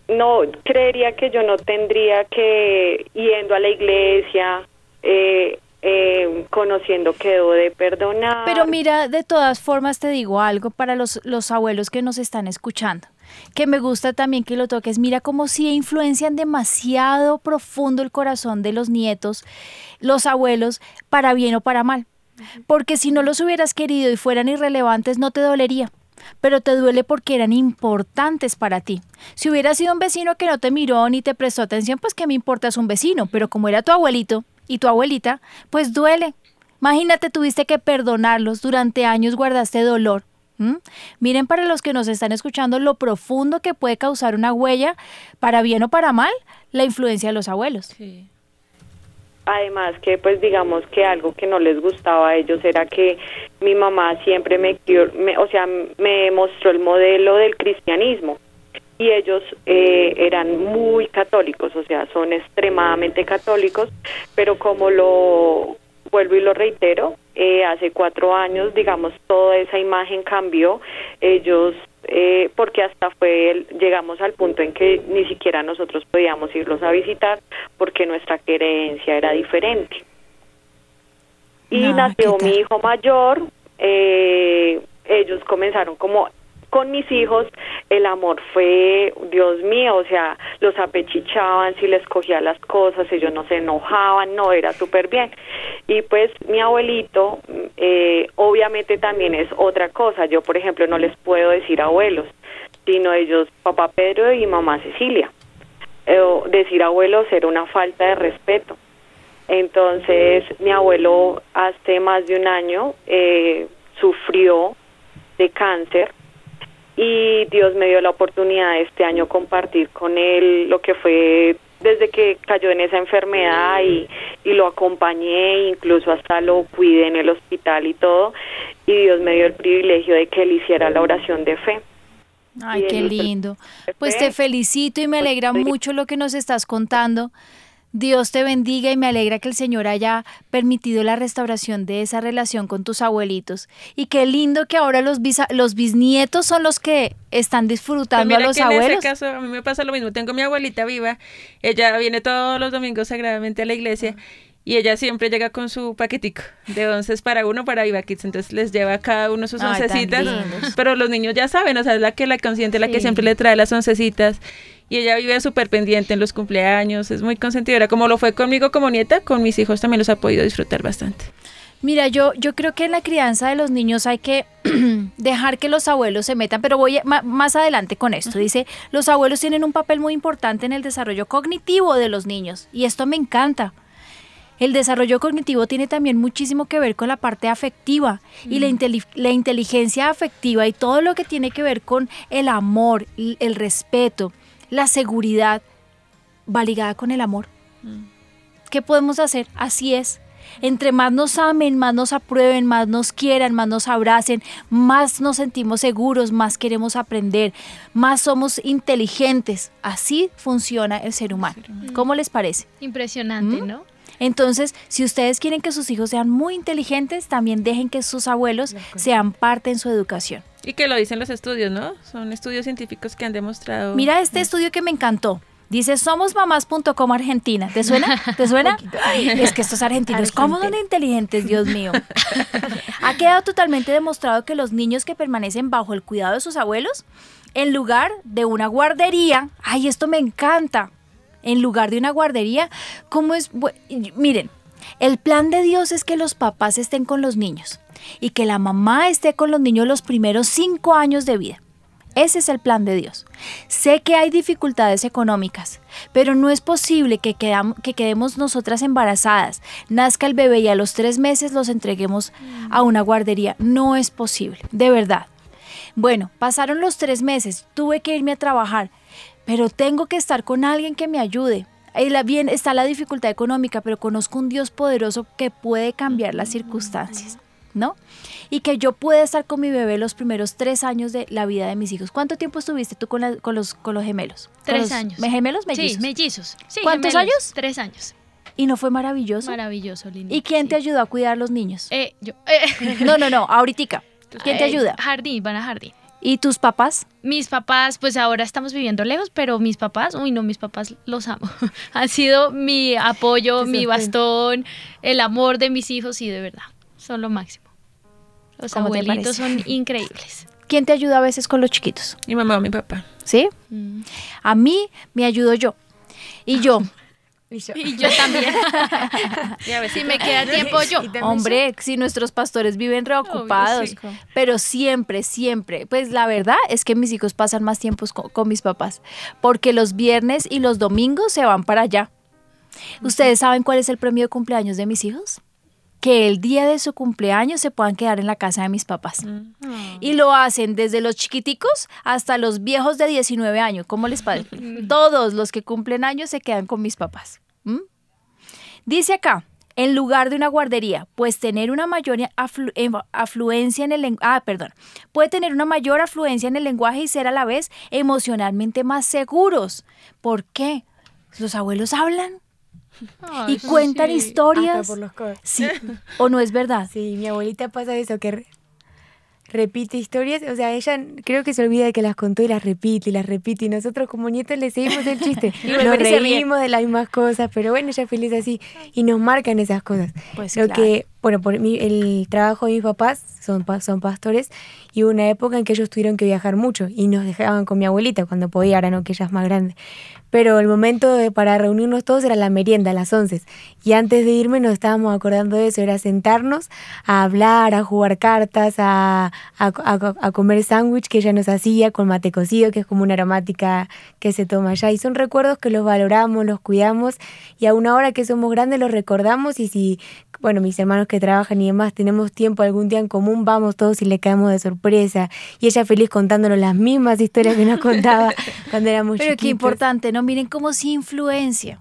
no creería que yo no tendría que yendo a la iglesia, eh, eh, conociendo que debo de perdonar. Pero mira, de todas formas te digo algo para los, los abuelos que nos están escuchando, que me gusta también que lo toques. Mira como si influencian demasiado profundo el corazón de los nietos, los abuelos, para bien o para mal. Porque si no los hubieras querido y fueran irrelevantes, no te dolería. Pero te duele porque eran importantes para ti. Si hubiera sido un vecino que no te miró ni te prestó atención, pues que me importa es un vecino. Pero como era tu abuelito y tu abuelita, pues duele. Imagínate, tuviste que perdonarlos, durante años guardaste dolor. Miren para los que nos están escuchando lo profundo que puede causar una huella, para bien o para mal, la influencia de los abuelos. Además que pues digamos que algo que no les gustaba a ellos era que mi mamá siempre me, me- o sea, me mostró el modelo del cristianismo. Y ellos eh, eran muy católicos, o sea, son extremadamente católicos, pero como lo vuelvo y lo reitero, eh, hace cuatro años, digamos, toda esa imagen cambió, ellos, eh, porque hasta fue, el- llegamos al punto en que ni siquiera nosotros podíamos irlos a visitar porque nuestra creencia era diferente. Y No, nació ¿qué mi hijo mayor, eh, ellos comenzaron como con mis hijos el amor fue, Dios mío, o sea, los apechichaban, si les cogía las cosas, ellos no se enojaban, no, era súper bien. Y pues mi abuelito, eh, obviamente también es otra cosa, yo por ejemplo no les puedo decir abuelos, sino ellos, papá Pedro y mamá Cecilia. Eh, decir abuelos era una falta de respeto. Entonces, mi abuelo hace más de un año eh, sufrió de cáncer y Dios me dio la oportunidad este año compartir con él lo que fue desde que cayó en esa enfermedad y, y lo acompañé, incluso hasta lo cuidé en el hospital y todo, y Dios me dio el privilegio de que él hiciera la oración de fe. Ay, qué lindo. Pues te felicito y me alegra mucho lo que nos estás contando. Dios te bendiga y me alegra que el Señor haya permitido la restauración de esa relación con tus abuelitos. Y qué lindo que ahora los, bisa- los bisnietos son los que están Pues disfrutando mira a los que en abuelos. ese caso a mí me pasa lo mismo. Tengo mi abuelita viva, ella viene todos los domingos sagradamente a la iglesia y ella siempre llega con su paquetico de onces para uno para Viva Kids. Entonces les lleva a cada uno sus Ay, oncecitas. Pero los niños ya saben, o sea, es la que la consciente, la que Sí. siempre le trae las oncecitas. Y ella vive súper pendiente en los cumpleaños, es muy consentidora. Como lo fue conmigo como nieta, con mis hijos también los ha podido disfrutar bastante. Mira, yo, yo creo que en la crianza de los niños hay que dejar que los abuelos se metan, pero voy a- más adelante con esto. Dice, los abuelos tienen un papel muy importante en el desarrollo cognitivo de los niños y esto me encanta. El desarrollo cognitivo tiene también muchísimo que ver con la parte afectiva y la, la inteligencia afectiva y todo lo que tiene que ver con el amor, el respeto, la seguridad, va ligada con el amor. ¿Qué podemos hacer? Así es. Entre más nos amen, más nos aprueben, más nos quieran, más nos abracen, más nos sentimos seguros, más queremos aprender, más somos inteligentes. Así funciona el ser humano. ¿Cómo les parece? Impresionante, ¿Mm? ¿no? Entonces, si ustedes quieren que sus hijos sean muy inteligentes, también dejen que sus abuelos sean parte en su educación. Y que lo dicen los estudios, ¿no? Son estudios científicos que han demostrado. Mira este estudio que me encantó. Dice somosmamás.com Argentina. ¿Te suena? ¿Te suena? Es que estos argentinos, ¿cómo son inteligentes, Dios mío? Ha quedado totalmente demostrado que los niños que permanecen bajo el cuidado de sus abuelos, en lugar de una guardería, ay, esto me encanta, en lugar de una guardería, ¿cómo es? Miren, el plan de Dios es que los papás estén con los niños y que la mamá esté con los niños los primeros cinco años de vida. Ese es el plan de Dios. Sé que hay dificultades económicas, pero no es posible que, que quedemos nosotras embarazadas, nazca el bebé y a los tres meses los entreguemos a una guardería. No es posible, de verdad. Bueno, pasaron los tres meses, tuve que irme a trabajar, pero tengo que estar con alguien que me ayude. Bien está la dificultad económica, pero conozco un Dios poderoso que puede cambiar las circunstancias, ¿no? Y que yo pueda estar con mi bebé los primeros tres años de la vida de mis hijos. ¿Cuánto tiempo estuviste tú con, la- con los, con los gemelos? ¿Con Tres los años. me- ¿Gemelos? Sí, ¿Mellizos? mellizos. Sí, ¿Cuántos gemelos. años? Tres años. ¿Y no fue maravilloso? Maravilloso, Lini. ¿Y quién te ayudó a cuidar a los niños? Eh, yo. eh. No, no, no, ahorita. ¿Quién te Eh, ayuda? Jardín, van a jardín. ¿Y tus papás? Mis papás, pues ahora estamos viviendo lejos, pero mis papás, uy no, mis papás los amo. Han sido mi apoyo, mi bastón, el amor de mis hijos y de verdad, son lo máximo. Los ¿Cómo te abuelitos son increíbles. ¿Quién te ayuda a veces con los chiquitos? Mi mamá o mi papá. ¿Sí? Mm. A mí me ayudo yo. Y yo. Y yo también. si me queda tiempo yo. Hombre, si nuestros pastores viven reocupados, sí. pero siempre, siempre, pues la verdad es que mis hijos pasan más tiempo con, con mis papás, porque los viernes y los domingos se van para allá. ¿Ustedes saben cuál es el premio de cumpleaños de mis hijos? Que el día de su cumpleaños se puedan quedar en la casa de mis papás. Y lo hacen desde los chiquiticos hasta los viejos de 19 años. ¿Cómo les parece? Todos los que cumplen años se quedan con mis papás. ¿Mm? Dice acá, en lugar de una guardería, pues tener una mayor aflu- em- afluencia en el ah, perdón, puede tener una mayor afluencia en el lenguaje y ser a la vez emocionalmente más seguros. ¿Por qué? Los abuelos hablan y cuentan historias. Por los. Sí, o no es verdad. Sí, mi abuelita pasa eso, que re- repite historias, o sea, ella creo que se olvida de que las contó y las repite y las repite y nosotros como nietos le seguimos el chiste. Nos reímos de las mismas cosas, pero bueno, ella es feliz así y nos marcan esas cosas. Pues Lo claro. que, bueno, por mi- el trabajo de mis papás son, son pastores y hubo una época en que ellos tuvieron que viajar mucho y nos dejaban con mi abuelita cuando podía, ahora no, que ella es más grande. Pero el momento de- para reunirnos todos era la merienda, a las 11. Y antes de irme nos estábamos acordando de eso, era sentarnos a hablar, a jugar cartas, a, a, a- a comer sándwich que ella nos hacía con mate cocido, que es como una aromática que se toma allá. Y son recuerdos que los valoramos, los cuidamos y a una hora que somos grandes los recordamos y si, bueno, mis hermanos que trabajan y demás, tenemos tiempo algún día en común, vamos todos y le caemos de sorpresa. Y ella feliz contándonos las mismas historias que nos contaba cuando éramos Pero qué chiquitos. importante, ¿no? Miren cómo sí influencia.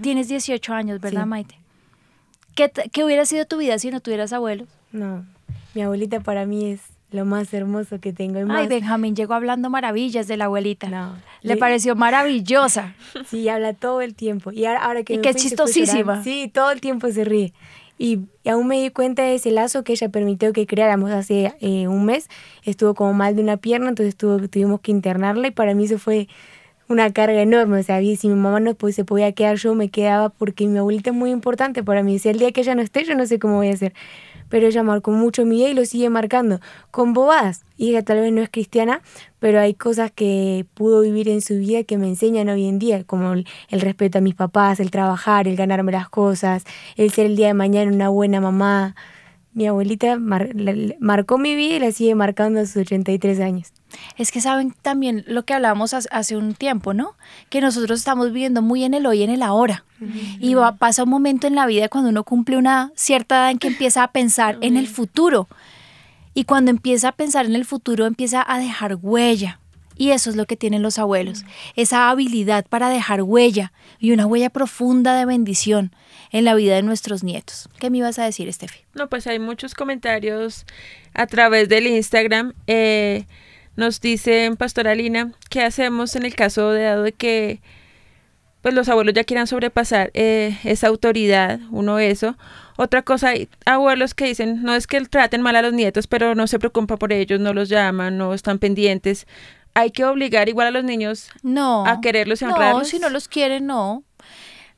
Tienes 18 años, ¿verdad, Sí. Maite? ¿Qué, qué hubiera sido tu vida si no tuvieras abuelos? No, mi abuelita para mí es lo más hermoso que tengo. y Ay, más- Benjamín llegó hablando maravillas de la abuelita. No. Le Le- pareció maravillosa. Sí, habla todo el tiempo. Y ahora, ahora que Y me qué fui, chistosísima. Sí, todo el tiempo se ríe. Y, y aún me di cuenta de ese lazo que ella permitió que creáramos hace eh, un mes. Estuvo como mal de una pierna, entonces tuvimos que internarla y para mí eso fue una carga enorme. O sea, si mi mamá no pues, se podía quedar, yo me quedaba porque mi abuelita es muy importante para mí. Si el día que ella no esté, yo no sé cómo voy a hacer. Pero ella marcó mucho mi vida y lo sigue marcando con bobadas. Y ella tal vez no es cristiana, pero hay cosas que pudo vivir en su vida que me enseñan hoy en día, como el, el respeto a mis papás, el trabajar, el ganarme las cosas, el ser el día de mañana una buena mamá. Mi abuelita mar- la- marcó mi vida y la sigue marcando a sus 83 años. Es que saben también lo que hablábamos hace- un tiempo, ¿no? Que nosotros estamos viviendo muy en el hoy y en el ahora. Y va- pasa un momento en la vida cuando uno cumple una cierta edad en que empieza a pensar en el futuro. Y cuando empieza a pensar en el futuro, empieza a dejar huella. Y eso es lo que tienen los abuelos, esa habilidad para dejar huella y una huella profunda de bendición en la vida de nuestros nietos. ¿Qué me ibas a decir, Estefi? No, pues hay muchos comentarios a través del Instagram. Eh, nos dicen, Pastora Lina, ¿qué hacemos en el caso de dado de que pues los abuelos ya quieran sobrepasar eh, esa autoridad? Uno eso. Otra cosa, hay abuelos que dicen, no es que traten mal a los nietos, pero no se preocupa por ellos, no los llaman, no están pendientes. Hay que obligar igual a los niños no, a quererlos y No, honrarlos. si no los quieren, no.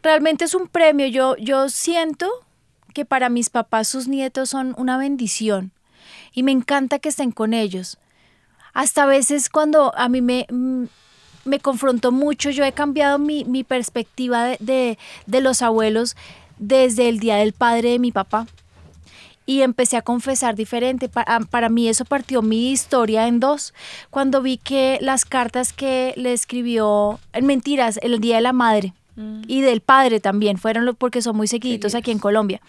Realmente es un premio. Yo, yo siento que para mis papás sus nietos son una bendición y me encanta que estén con ellos. Hasta a veces cuando a mí me, mm, me confrontó mucho, yo he cambiado mi, mi perspectiva de, de, de los abuelos desde el Día del Padre de mi papá y empecé a confesar diferente. Para, para, mí eso partió mi historia en dos. Cuando vi que las cartas que le escribió, en mentiras, el Día de la Madre mm. y del Padre también, fueron porque son muy seguiditos aquí en Colombia.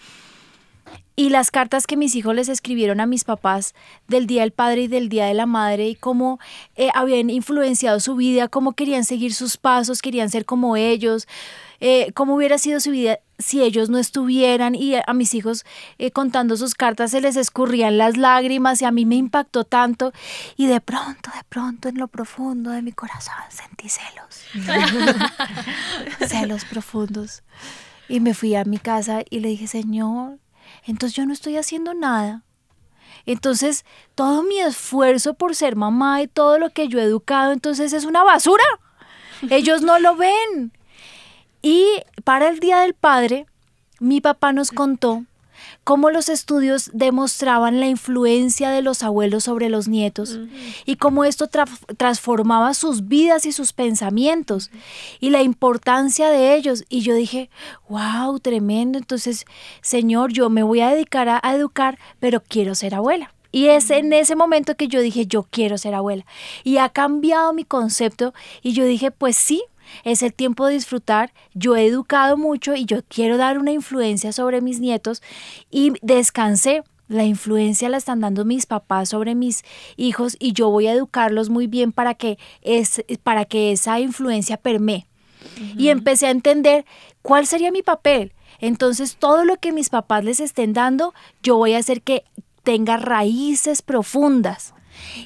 Y las cartas que mis hijos les escribieron a mis papás del Día del Padre y del Día de la Madre y cómo eh, habían influenciado su vida, cómo querían seguir sus pasos, querían ser como ellos, eh, cómo hubiera sido su vida si ellos no estuvieran. Y a, mis hijos eh, contando sus cartas se les escurrían las lágrimas y a mí me impactó tanto. Y de pronto, de pronto en lo profundo de mi corazón sentí celos, celos profundos. Y me fui a mi casa y le dije, Señor, entonces yo no estoy haciendo nada. Entonces, todo mi esfuerzo por ser mamá y todo lo que yo he educado, entonces es una basura. Ellos no lo ven. Y para el Día del Padre, mi papá nos contó cómo los estudios demostraban la influencia de los abuelos sobre los nietos uh -huh. y cómo esto tra transformaba sus vidas y sus pensamientos uh -huh. y la importancia de ellos. Y yo dije, wow, tremendo. Entonces, Señor, yo me voy a dedicar a, a educar, pero quiero ser abuela. Y es en ese momento que yo dije, yo quiero ser abuela. Y ha cambiado mi concepto y yo dije, pues sí, es el tiempo de disfrutar. Yo he educado mucho y yo quiero dar una influencia sobre mis nietos y descansé. La influencia la están dando mis papás sobre mis hijos y yo voy a educarlos muy bien para que, es, para que esa influencia permee. Uh -huh. Y empecé a entender cuál sería mi papel. Entonces, todo lo que mis papás les estén dando, yo voy a hacer que tenga raíces profundas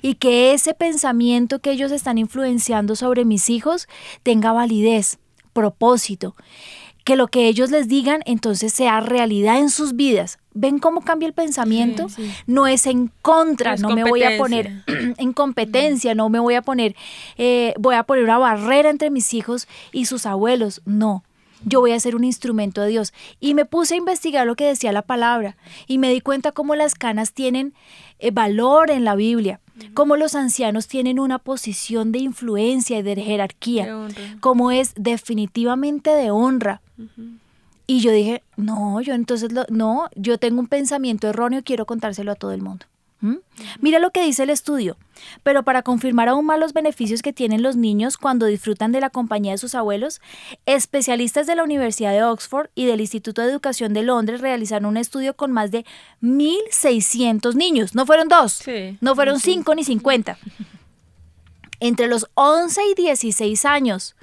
y que ese pensamiento que ellos están influenciando sobre mis hijos tenga validez, propósito, que lo que ellos les digan entonces sea realidad en sus vidas. ¿Ven cómo cambia el pensamiento? Sí, sí. No es en contra, es no me voy a poner en competencia, no me voy a poner, eh, voy a poner una barrera entre mis hijos y sus abuelos, no yo voy a ser un instrumento de Dios. Y me puse a investigar lo que decía la palabra y me di cuenta cómo las canas tienen eh, valor en la Biblia, cómo los ancianos tienen una posición de influencia y de jerarquía, cómo es definitivamente de honra. Uh -huh. Y yo dije, no, yo entonces, lo, no, yo tengo un pensamiento erróneo, quiero contárselo a todo el mundo. ¿Mm? Mira lo que dice el estudio, pero para confirmar aún más los beneficios que tienen los niños cuando disfrutan de la compañía de sus abuelos, especialistas de la Universidad de Oxford y del Instituto de Educación de Londres realizaron un estudio con más de 1.600 niños. No fueron dos, sí, no fueron sí. cinco ni 50. Entre los 11 y 16 años,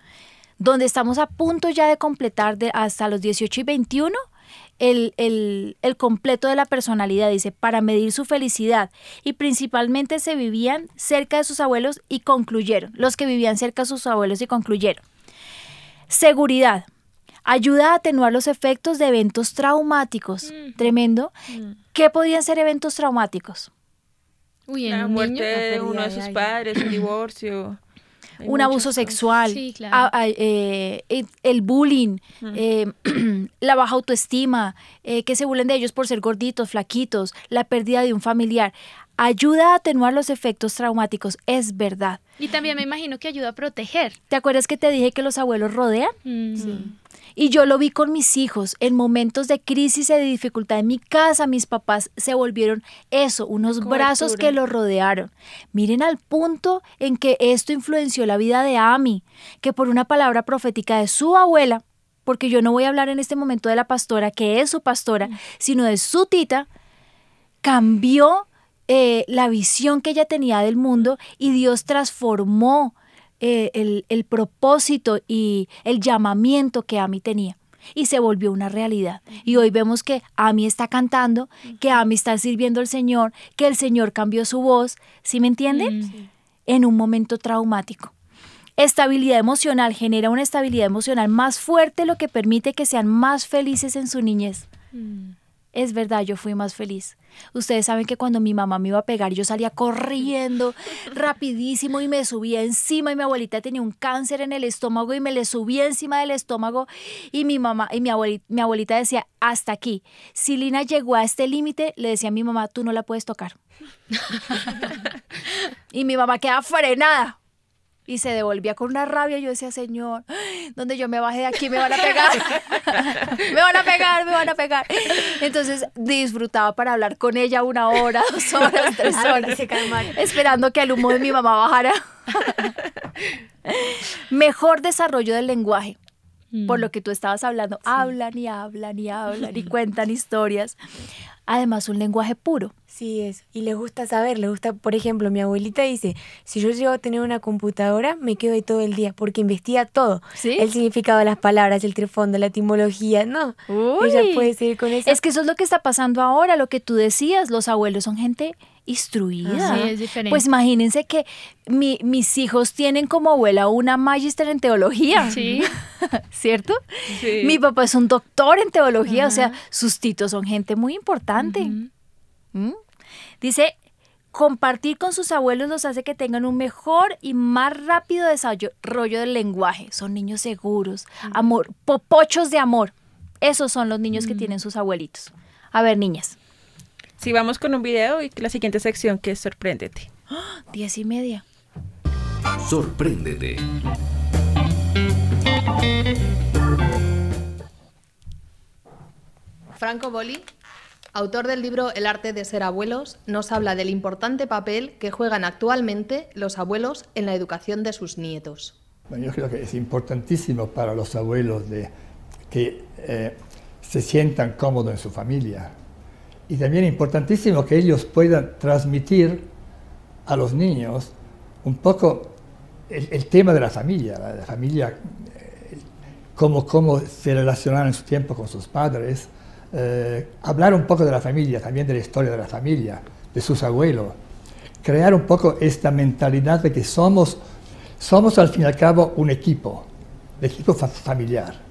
donde estamos a punto ya de completar de hasta los 18 y 21, el, el, el, completo de la personalidad, dice, para medir su felicidad. Y principalmente se vivían cerca de sus abuelos y concluyeron, los que vivían cerca de sus abuelos y concluyeron. Seguridad. Ayuda a atenuar los efectos de eventos traumáticos. Mm. Tremendo. Mm. ¿Qué podían ser eventos traumáticos? Uy, la muerte niño, de uno de sus padres, un divorcio un abuso sexual, sí, claro. a, a, eh, el bullying, uh -huh. eh, la baja autoestima, eh, que se burlen de ellos por ser gorditos, flaquitos, la pérdida de un familiar. Ayuda a atenuar los efectos traumáticos, es verdad. Y también me imagino que ayuda a proteger. ¿Te acuerdas que te dije que los abuelos rodean? Sí. Y yo lo vi con mis hijos en momentos de crisis y de dificultad en mi casa. Mis papás se volvieron eso, unos brazos que lo rodearon. Miren al punto en que esto influenció la vida de Ami, que por una palabra profética de su abuela, porque yo no voy a hablar en este momento de la pastora, que es su pastora, sino de su tita, cambió eh, la visión que ella tenía del mundo y Dios transformó eh, el, el, propósito y el llamamiento que Ami tenía. Y se volvió una realidad. Y hoy vemos que Ami está cantando, que Ami está sirviendo al Señor, que el Señor cambió su voz, ¿sí me entienden? En un momento traumático. Estabilidad emocional genera una estabilidad emocional más fuerte, lo que permite que sean más felices en su niñez. Mm. Es verdad, yo fui más feliz. Ustedes saben que cuando mi mamá me iba a pegar, yo salía corriendo rapidísimo y me subía encima y mi abuelita tenía un cáncer en el estómago y me le subía encima del estómago y mi mamá y mi abuelita, mi abuelita decía, hasta aquí. Si Lina llegó a este límite, le decía a mi mamá, tú no la puedes tocar. y mi mamá queda frenada y se devolvía con una rabia. Yo decía, Señor, donde yo me baje de aquí me van a pegar. me van a pegar, me van a pegar. Entonces disfrutaba para hablar con ella una hora, dos horas, tres horas, esperando que el humo de mi mamá bajara. Mejor desarrollo del lenguaje. Por mm. lo que tú estabas hablando, hablan y hablan y hablan y cuentan historias. Además, un lenguaje puro. Sí, es. Y le gusta saber, le gusta, por ejemplo, mi abuelita dice, si yo llego a tener una computadora, me quedo ahí todo el día, porque investiga todo. ¿Sí? El significado de las palabras, el trifondo, la etimología, no. Ella puede seguir con eso. Es que eso es lo que está pasando ahora, lo que tú decías, los abuelos son gente instruida. Sí, es diferente. Pues imagínense que mis hijos tienen como abuela una magister en teología. Sí. ¿Cierto? Sí. Mi papá es un doctor en teología, o sea, sus titos son gente muy importante. ¿Mm? Dice, compartir con sus abuelos los hace que tengan un mejor y más rápido desarrollo del lenguaje. Son niños seguros, amor, popochos de amor. Esos son los niños que tienen sus abuelitos. A ver, niñas. Si vamos con un video y la siguiente sección que es Sorpréndete. Diez y media. Sorpréndete. Franco Boli autor del libro El arte de ser abuelos, nos habla del importante papel que juegan actualmente los abuelos en la educación de sus nietos. yo creo que es importantísimo para los abuelos de que eh, se sientan cómodos en su familia. Y también importantísimo que ellos puedan transmitir a los niños un poco el, tema de la familia, la, familia, eh, cómo, cómo se relacionan en su tiempo con sus padres, eh, hablar un poco de la familia, también de la historia de la familia, de sus abuelos, crear un poco esta mentalidad de que somos, somos al fin y al cabo un equipo, el equipo familiar.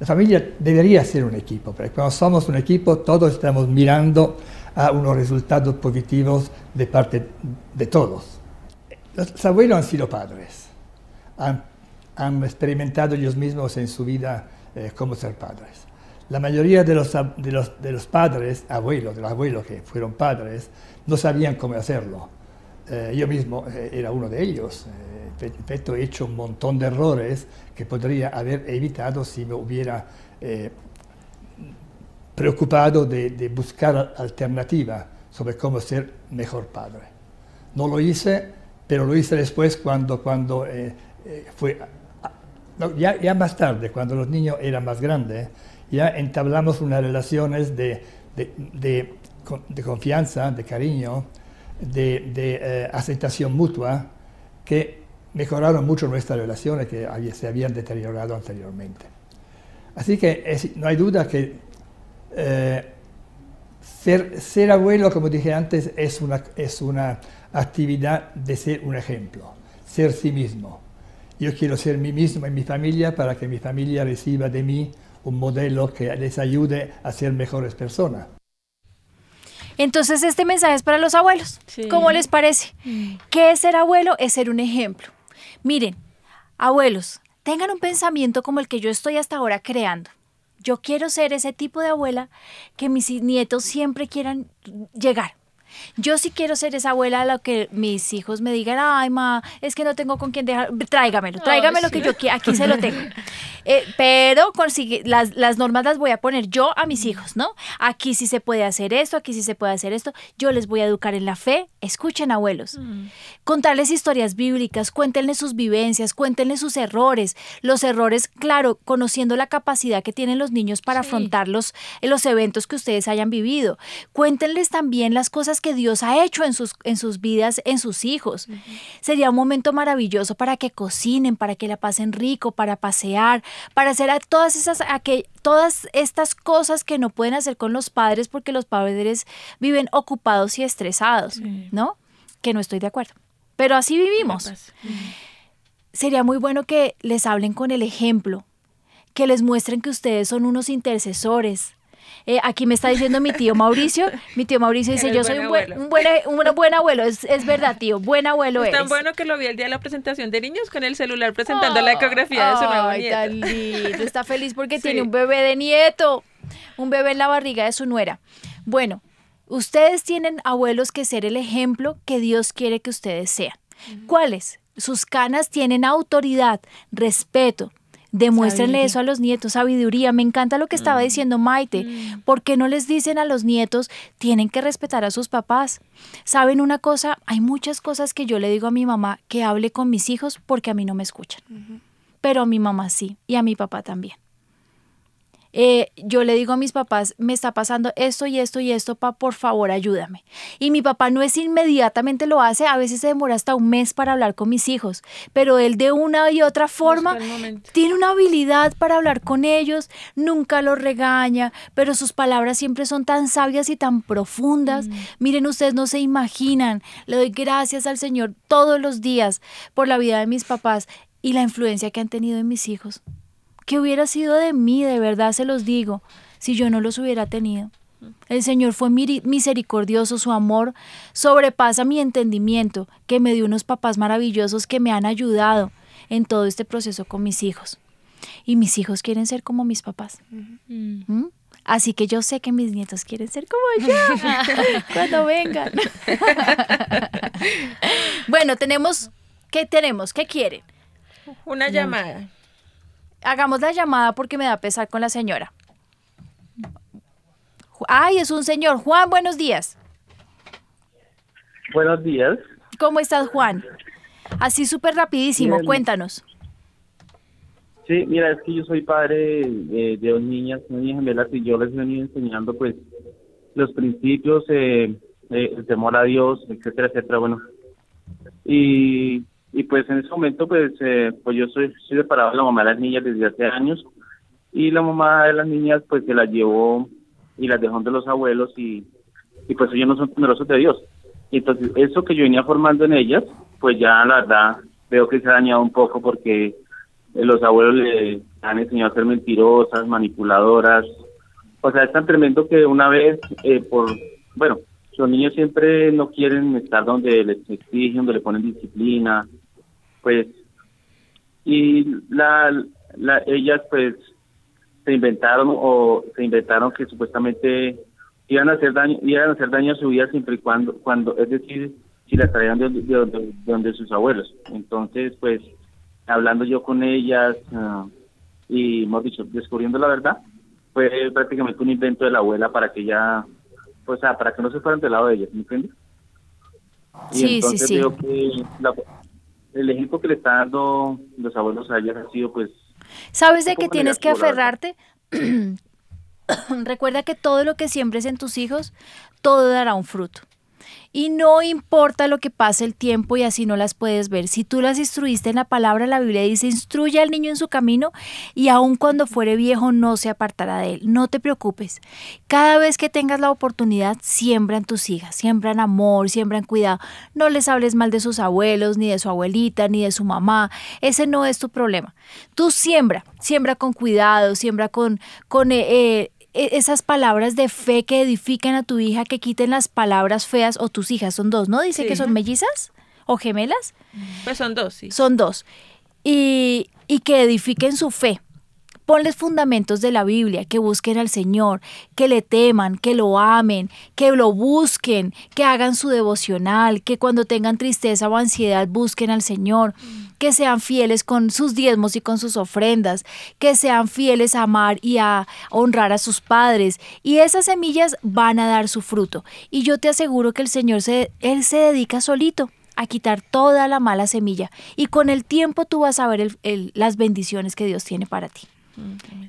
La familia debería ser un equipo, pero cuando somos un equipo todos estamos mirando a unos resultados positivos de parte de todos. Los abuelos han sido padres, han, han experimentado ellos mismos en su vida eh, cómo ser padres. La mayoría de los, de los, de los padres, abuelos, de los abuelos que fueron padres, no sabían cómo hacerlo. Eh, yo mismo eh, era uno de ellos. Eh, he hecho un montón de errores que podría haber evitado si me hubiera preocupado de, de, buscar alternativa sobre cómo ser mejor padre. No lo hice, pero lo hice después cuando, cuando fue, ya, ya, más tarde, cuando los niños eran más grandes, ya entablamos unas relaciones de, de, confianza, de cariño, de, eh, aceptación mutua, que mejoraron mucho nuestras relaciones que se habían deteriorado anteriormente. Así que no hay duda que eh, ser, ser, abuelo, como dije antes, es una, es una actividad de ser un ejemplo, ser sí mismo. Yo quiero ser mí mismo en mi familia para que mi familia reciba de mí un modelo que les ayude a ser mejores personas. Entonces este mensaje es para los abuelos. ¿Cómo les parece? Mm. ¿Qué es ser abuelo? Es ser un ejemplo. Miren, abuelos, tengan un pensamiento como el que yo estoy hasta ahora creando. Yo quiero ser ese tipo de abuela que mis nietos siempre quieran llegar. Yo sí quiero ser esa abuela a lo que mis hijos me digan, ay, ma, es que no tengo con quién dejar, tráigamelo, tráigamelo que yo aquí se lo tengo. Eh, pero consigue, las, las normas las voy a poner yo a mis hijos, ¿no? Aquí sí se puede hacer esto, aquí sí se puede hacer esto. Yo les voy a educar en la fe. Escuchen, abuelos. Contarles historias bíblicas, cuéntenles sus vivencias, cuéntenles sus errores. Los errores, claro, conociendo la capacidad que tienen los niños para afrontarlos en los eventos que ustedes hayan vivido. Cuéntenles también las cosas que Dios ha hecho en sus, en sus vidas, en sus hijos. Sería un momento maravilloso para que cocinen, para que la pasen rico, para pasear, para hacer todas esas todas estas cosas que no pueden hacer con los padres porque los padres viven ocupados y estresados, ¿no? Que no estoy de acuerdo. Pero así vivimos. Sería muy bueno que les hablen con el ejemplo, que les muestren que ustedes son unos intercesores, eh, aquí me está diciendo mi tío Mauricio. Mi tío Mauricio dice, yo soy un buen, un buen, un, buen, abuelo. Es, es, verdad, tío. Buen abuelo es. tan bueno que lo vi el día de la presentación de niños con el celular presentando la ecografía de su nuevo ay, Tan lindo. Está feliz porque tiene un bebé de nieto. Un bebé en la barriga de su nuera. Bueno, ustedes tienen abuelos que ser el ejemplo que Dios quiere que ustedes sean. ¿Cuáles? Sus canas tienen autoridad, respeto, Demuéstrenle eso a los nietos, sabiduría. Me encanta lo que estaba mm. diciendo Maite. Mm. ¿Por qué no les dicen a los nietos, tienen que respetar a sus papás? ¿Saben una cosa? Hay muchas cosas que yo le digo a mi mamá que hable con mis hijos porque a mí no me escuchan. Pero a mi mamá sí y a mi papá también. Eh, yo le digo a mis papás, me está pasando esto y esto y esto, pa, por favor ayúdame. Y mi papá no es inmediatamente lo hace, a veces se demora hasta un mes para hablar con mis hijos, pero él de una y otra forma tiene una habilidad para hablar con ellos, nunca los regaña, pero sus palabras siempre son tan sabias y tan profundas. Mm. Miren, ustedes no se imaginan, le doy gracias al Señor todos los días por la vida de mis papás y la influencia que han tenido en mis hijos. ¿Qué hubiera sido de mí, de verdad se los digo, si yo no los hubiera tenido? El Señor fue misericordioso, su amor sobrepasa mi entendimiento, que me dio unos papás maravillosos que me han ayudado en todo este proceso con mis hijos. Y mis hijos quieren ser como mis papás. ¿Mm? Así que yo sé que mis nietos quieren ser como yo cuando vengan. bueno, tenemos, ¿qué tenemos? ¿Qué quieren? Una llamada hagamos la llamada porque me da pesar con la señora. Ay, es un señor. Juan, buenos días. Buenos días. ¿Cómo estás, Juan? Así súper rapidísimo, cuéntanos. Sí, mira, es que yo soy padre de, dos niñas, una niña gemelas, y yo les venido enseñando, pues, los principios, eh, eh, el temor a Dios, etcétera, etcétera, bueno. Y y pues en ese momento pues eh, pues yo soy, soy separado de la mamá de las niñas desde hace años y la mamá de las niñas pues se las llevó y las dejó de los abuelos y, y pues ellos no son temerosos de Dios. Y entonces eso que yo venía formando en ellas pues ya la verdad veo que se ha dañado un poco porque eh, los abuelos le han enseñado a ser mentirosas manipuladoras. O sea es tan tremendo que una vez eh, por bueno los niños siempre no quieren estar donde les exigen, donde le ponen disciplina, pues y la, la ellas pues se inventaron o se inventaron que supuestamente iban a hacer daño iban a hacer daño a su vida siempre y cuando cuando es decir si la traían de, de, donde sus abuelos entonces pues hablando yo con ellas ah, y hemos dicho descubriendo la verdad fue prácticamente un invento de la abuela para que ella pues para que no se fueran del lado de ellas ¿me entiendes? Y sí, entonces sí, sí. que el ejemplo que le están dando los abuelos a ellas ha sido pues... ¿Sabes de qué tienes que aferrarte? Recuerda que todo lo que siembres en tus hijos, todo dará un fruto. Y no importa lo que pase el tiempo y así no las puedes ver. Si tú las instruiste en la palabra, la Biblia dice, instruye al niño en su camino y aun cuando fuere viejo no se apartará de él. No te preocupes. Cada vez que tengas la oportunidad, siembra en tus hijas, siembra en amor, siembra en cuidado. No les hables mal de sus abuelos, ni de su abuelita, ni de su mamá. Ese no es tu problema. Tú siembra, siembra con cuidado, siembra con, con eh, eh, esas palabras de fe que edifican a tu hija, que quiten las palabras feas, o tus hijas son dos, ¿no? Dice que son mellizas o gemelas. Pues son dos, sí. Son dos. Y, y que edifiquen su fe, Ponles fundamentos de la Biblia, que busquen al Señor, que le teman, que lo amen, que lo busquen, que hagan su devocional, que cuando tengan tristeza o ansiedad busquen al Señor, que sean fieles con sus diezmos y con sus ofrendas, que sean fieles a amar y a honrar a sus padres. Y esas semillas van a dar su fruto. Y yo te aseguro que el Señor se, él se dedica solito a quitar toda la mala semilla. Y con el tiempo tú vas a ver las bendiciones que Dios tiene para ti.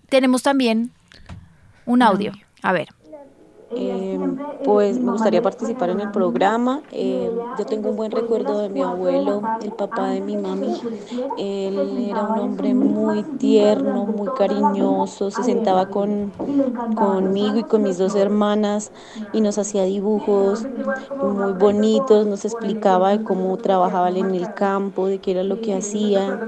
Tenemos también un audio. A ver. Eh, pues me gustaría participar en el programa. Eh, yo tengo un buen recuerdo de mi abuelo, el papá de mi mami. Él era un hombre muy tierno, muy cariñoso, se sentaba con, conmigo y con mis dos hermanas y nos hacía dibujos muy bonitos, nos explicaba cómo trabajaba en el campo, de qué era lo que hacía.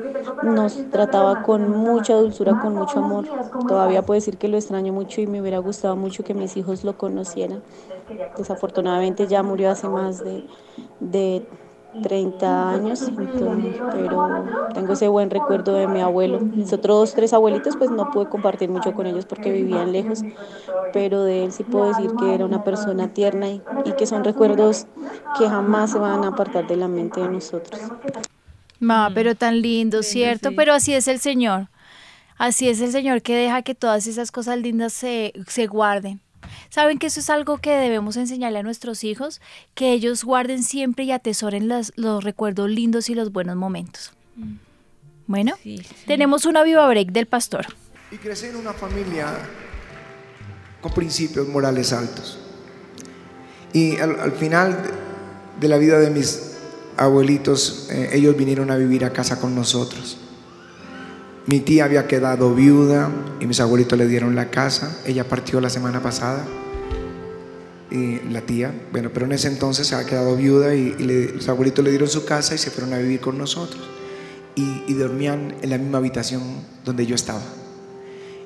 Nos trataba con mucha dulzura, con mucho amor. Todavía puedo decir que lo extraño mucho y me hubiera gustado mucho que mis hijos lo conocieran conociera. Desafortunadamente ya murió hace más de, de 30 años, pero tengo ese buen recuerdo de mi abuelo. Mis otros tres abuelitos pues no pude compartir mucho con ellos porque vivían lejos, pero de él sí puedo decir que era una persona tierna y, y que son recuerdos que jamás se van a apartar de la mente de nosotros. Ma, pero tan lindo, ¿cierto? Pero así es el Señor. Así es el Señor que deja que todas esas cosas lindas se, se guarden. Saben que eso es algo que debemos enseñarle a nuestros hijos, que ellos guarden siempre y atesoren los, los recuerdos lindos y los buenos momentos. Mm. Bueno, tenemos una viva break del pastor. Y crecí en una familia con principios morales altos. Y al, final de la vida de mis abuelitos, eh, ellos vinieron a vivir a casa con nosotros. Mi tía había quedado viuda y mis abuelitos le dieron la casa. Ella partió la semana pasada. Y la tía, bueno, pero en ese entonces se había quedado viuda y, los abuelitos le dieron su casa y se fueron a vivir con nosotros. Y, y dormían en la misma habitación donde yo estaba.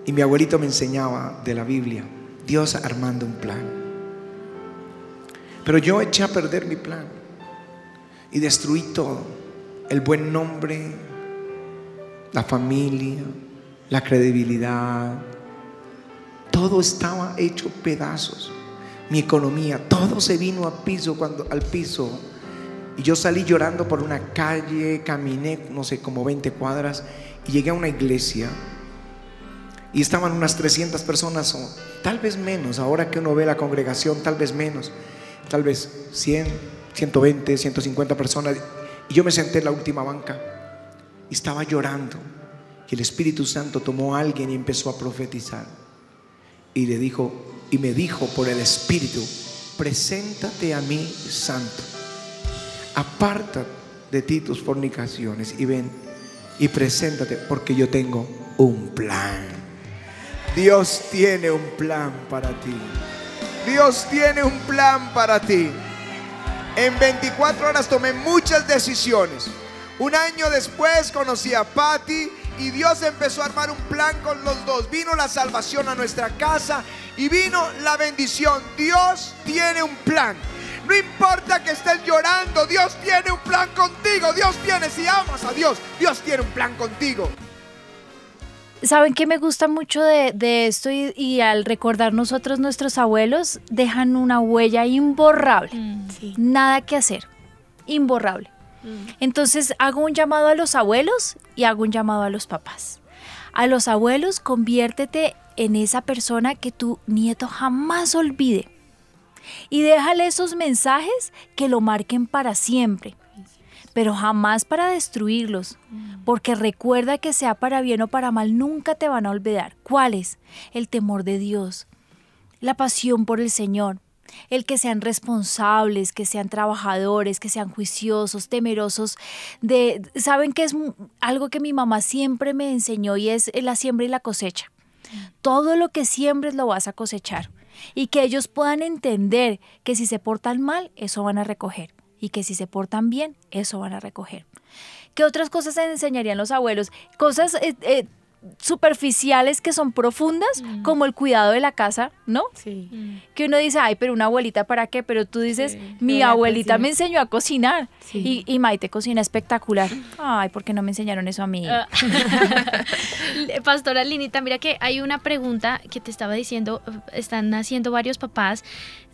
Y mi abuelito me enseñaba de la Biblia, Dios armando un plan. Pero yo eché a perder mi plan y destruí todo. El buen nombre, la familia, la credibilidad, todo estaba hecho pedazos. Mi economía, todo se vino a piso cuando al piso. Y yo salí llorando por una calle, caminé, no sé, como 20 cuadras y llegué a una iglesia. Y estaban unas 300 personas o tal vez menos, ahora que uno ve la congregación, tal vez menos, tal vez 100, 120, 150 personas. Y yo me senté en la última banca estaba llorando. Y el Espíritu Santo tomó a alguien y empezó a profetizar. Y le dijo, y me dijo por el Espíritu, preséntate a mí, Santo. Aparta de ti tus fornicaciones y ven y preséntate porque yo tengo un plan. Dios tiene un plan para ti. Dios tiene un plan para ti. En 24 horas tomé muchas decisiones. Un año después conocí a Patty y Dios empezó a armar un plan con los dos. Vino la salvación a nuestra casa y vino la bendición. Dios tiene un plan. No importa que estés llorando, Dios tiene un plan contigo. Dios tiene, si amas a Dios, Dios tiene un plan contigo. ¿Saben qué me gusta mucho de, esto? Y, al recordar nosotros nuestros abuelos, dejan una huella imborrable. Mm, Nada que hacer. Imborrable. Entonces hago un llamado a los abuelos y hago un llamado a los papás. A los abuelos, conviértete en esa persona que tu nieto jamás olvide. Y déjale esos mensajes que lo marquen para siempre, pero jamás para destruirlos, porque recuerda que sea para bien o para mal, nunca te van a olvidar. ¿Cuáles? El temor de Dios, la pasión por el Señor, el que sean responsables, que sean trabajadores, que sean juiciosos, temerosos de, saben que es algo que mi mamá siempre me enseñó y es la siembra y la cosecha. Todo lo que siembres lo vas a cosechar y que ellos puedan entender que si se portan mal, eso van a recoger y que si se portan bien, eso van a recoger. ¿Qué otras cosas se enseñarían los abuelos? Cosas eh, eh, superficiales que son profundas, como el cuidado de la casa, ¿no? Sí. Que uno dice, ay, pero una abuelita, ¿para qué? Pero tú dices, mi abuelita me enseñó a cocinar. Sí. Y, y Maite cocina espectacular. Ay, ¿por qué no me enseñaron eso a mí? Ah. Pastora Linita, mira que hay una pregunta que te estaba diciendo, eh, están haciendo varios papás.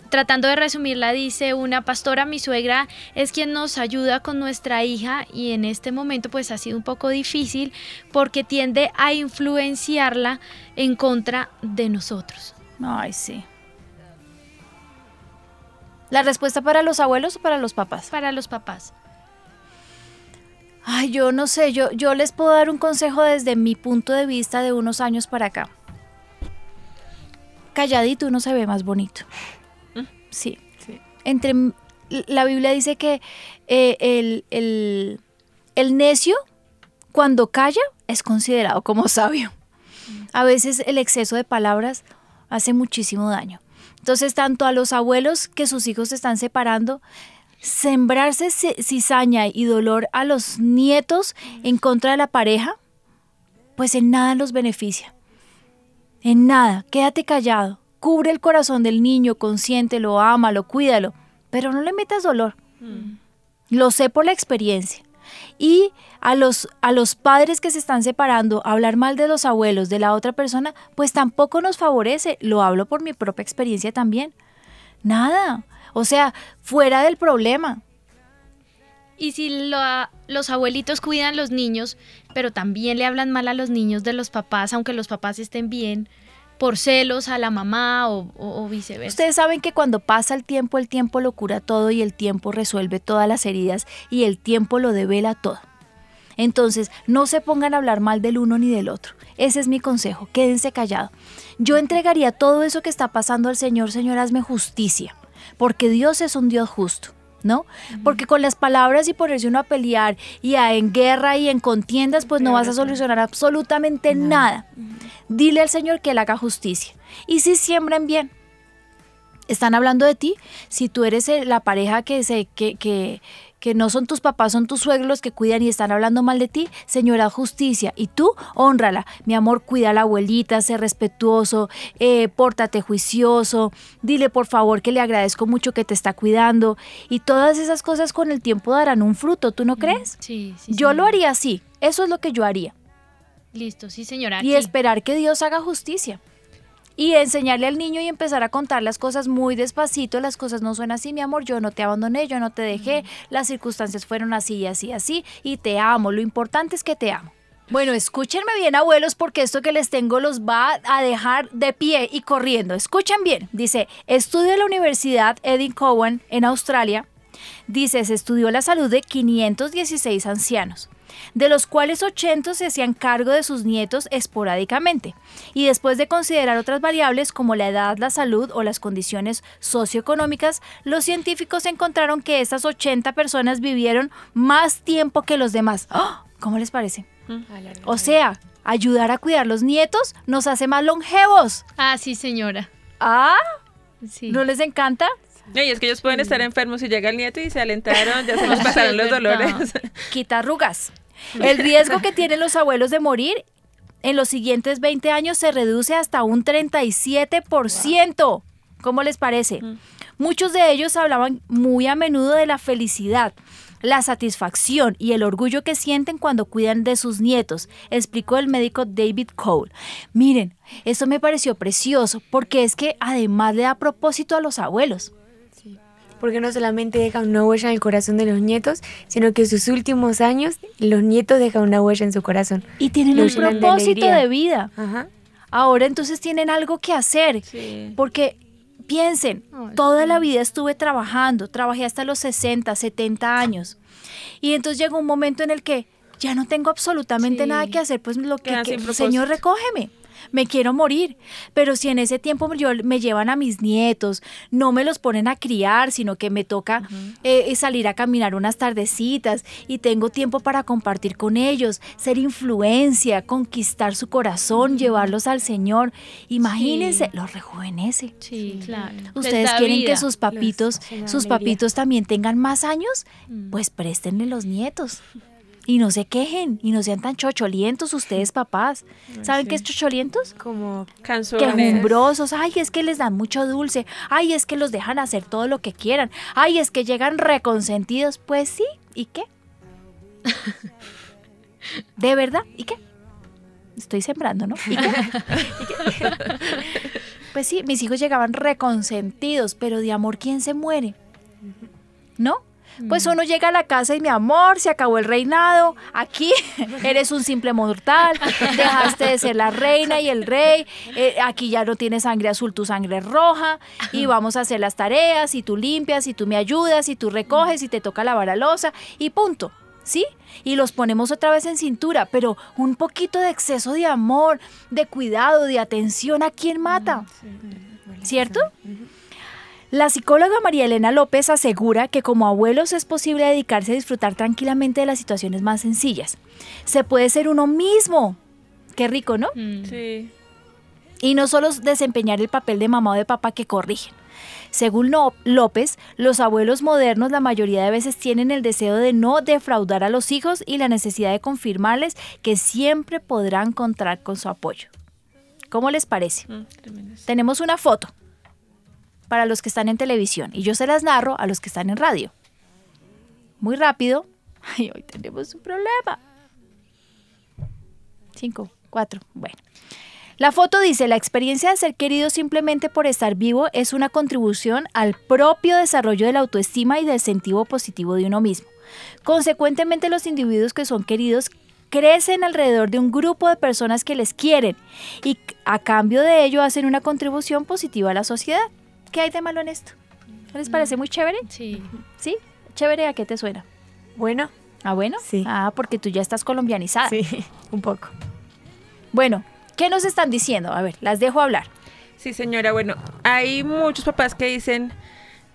Tratando de resumirla, dice una pastora, mi suegra es quien nos ayuda con nuestra hija y en este momento pues ha sido un poco difícil porque tiende a influenciarla en contra de nosotros. Ay, sí. ¿La respuesta para los abuelos o para los papás? Para los papás. Ay, yo no sé, yo, yo les puedo dar un consejo desde mi punto de vista de unos años para acá. Calladito uno se ve más bonito. Sí. Entre m- la Biblia dice que eh, el, el- el necio cuando calla es considerado como sabio. A veces el exceso de palabras hace muchísimo daño. Entonces, tanto a los abuelos que sus hijos se están separando, sembrarse ci- cizaña y dolor a los nietos en contra de la pareja, pues en nada los beneficia. En nada, quédate callado, cubre el corazón del niño, consiéntelo, ámalo, cuídalo, pero no le metas dolor. Lo sé por la experiencia. Y a los, a los padres que se están separando, hablar mal de los abuelos de la otra persona, pues tampoco nos favorece. Lo hablo por mi propia experiencia también. Nada. O sea, fuera del problema. Y si lo- los abuelitos cuidan los niños, pero también le hablan mal a los niños de los papás, aunque los papás estén bien, por celos a la mamá o, viceversa. Ustedes saben que cuando pasa el tiempo, el tiempo lo cura todo y el tiempo resuelve todas las heridas y el tiempo lo devela todo. Entonces, no se pongan a hablar mal del uno ni del otro. Ese es mi consejo, quédense callados. Yo entregaría todo eso que está pasando al Señor, Señor, hazme justicia, porque Dios es un Dios justo. ¿No? Porque con las palabras y ponerse uno a pelear y a en guerra y en contiendas, pues no vas a solucionar absolutamente nada. Dile al Señor que Él haga justicia. Y si siembran bien, están hablando de ti. Si tú eres la pareja que, se, que, que, que no son tus papás, son tus suegros los que cuidan y están hablando mal de ti, señora justicia. Y tú, honrala. Mi amor, cuida a la abuelita, sé respetuoso, eh, pórtate juicioso, dile por favor que le agradezco mucho que te está cuidando. Y todas esas cosas con el tiempo darán un fruto, ¿tú no crees? Sí, sí. yo lo haría así. Eso es lo que yo haría. Listo, sí, señora. Y esperar que Dios haga justicia. Y enseñarle al niño y empezar a contar las cosas muy despacito. Las cosas no son así, mi amor. Yo no te abandoné, yo no te dejé. Las circunstancias fueron así y así, así. Y te amo. Lo importante es que te amo. Bueno, escúchenme bien, abuelos, porque esto que les tengo los va a dejar de pie y corriendo. Escuchen bien. Dice, estudio en la Universidad Edith Cowan en Australia. Dice, se estudió la salud de 516 ancianos, de los cuales 80 se hacían cargo de sus nietos esporádicamente. Y después de considerar otras variables como la edad, la salud o las condiciones socioeconómicas, los científicos encontraron que estas 80 personas vivieron más tiempo que los demás. ¡Ah! ¿Cómo les parece? O sea, ayudar a cuidar los nietos nos hace más longevos. Ah, sí, señora. ¿Ah? Sí. ¿No les encanta? No, y es que ellos pueden estar enfermos y llega el nieto y se alentaron, ya se les pasaron los dolores. Quita arrugas. El riesgo que tienen los abuelos de morir en los siguientes 20 años se reduce hasta un 37%. ¿Cómo les parece? Muchos de ellos hablaban muy a menudo de la felicidad, la satisfacción y el orgullo que sienten cuando cuidan de sus nietos, explicó el médico David Cole. Miren, eso me pareció precioso porque es que además le da propósito a los abuelos. Porque no solamente dejan una huella en el corazón de los nietos, sino que sus últimos años los nietos dejan una huella en su corazón. Y tienen un de propósito de vida. Ahora entonces tienen algo que hacer. Porque piensen, toda la vida estuve trabajando, trabajé hasta los 60, 70 años. Y entonces llegó un momento en el que ya no tengo absolutamente nada que hacer, pues lo que, que- Señor, recógeme. Me quiero morir, pero si en ese tiempo yo, me llevan a mis nietos, no me los ponen a criar, sino que me toca eh, salir a caminar unas tardecitas y tengo tiempo para compartir con ellos, ser influencia, conquistar su corazón, llevarlos al Señor. Imagínense, Sí. los rejuvenece. Sí, claro. Ustedes da quieren vida. que sus papitos, sus alegría. papitos también tengan más años, pues préstenle los nietos. Y no se quejen, y no sean tan chocholientos ustedes, papás. ¿Saben qué es chocholientos? Como Canzones. Quejumbrosos. Ay, es que les dan mucho dulce. Ay, es que los dejan hacer todo lo que quieran. Ay, es que llegan reconsentidos. Pues sí, ¿y qué? ¿De verdad? ¿Y qué? Estoy sembrando, ¿no? ¿Y qué? ¿Y qué? Pues sí, mis hijos llegaban reconsentidos, pero de amor, ¿quién se muere? ¿No? Pues uno llega a la casa y mi amor, se acabó el reinado, aquí eres un simple mortal, dejaste de ser la reina y el rey, eh, aquí ya no tienes sangre azul, tu sangre es roja, y vamos a hacer las tareas, y tú limpias, y tú me ayudas, y tú recoges, y te toca lavar la losa, y punto. ¿Sí? Y los ponemos otra vez en cintura, pero un poquito de exceso de amor, de cuidado, de atención a quien mata. ¿Cierto? La psicóloga María Elena López asegura que como abuelos es posible dedicarse a disfrutar tranquilamente de las situaciones más sencillas. Se puede ser uno mismo. Qué rico, ¿no? Sí. Y no solo desempeñar el papel de mamá o de papá que corrigen. Según López, los abuelos modernos la mayoría de veces tienen el deseo de no defraudar a los hijos y la necesidad de confirmarles que siempre podrán contar con su apoyo. ¿Cómo les parece? Tenemos una foto para los que están en televisión y yo se las narro a los que están en radio. Muy rápido. Ay, hoy tenemos un problema. Cinco, cuatro, bueno. La foto dice, la experiencia de ser querido simplemente por estar vivo es una contribución al propio desarrollo de la autoestima y del sentido positivo de uno mismo. Consecuentemente, los individuos que son queridos crecen alrededor de un grupo de personas que les quieren y a cambio de ello hacen una contribución positiva a la sociedad. ¿Qué hay de malo en esto? ¿No les parece muy chévere? Sí. ¿Sí? ¿Chévere a qué te suena? Bueno. ¿Ah, bueno? Sí. Ah, porque tú ya estás colombianizada. Sí, un poco. Bueno, ¿qué nos están diciendo? A ver, las dejo hablar. Sí, señora. Bueno, hay muchos papás que dicen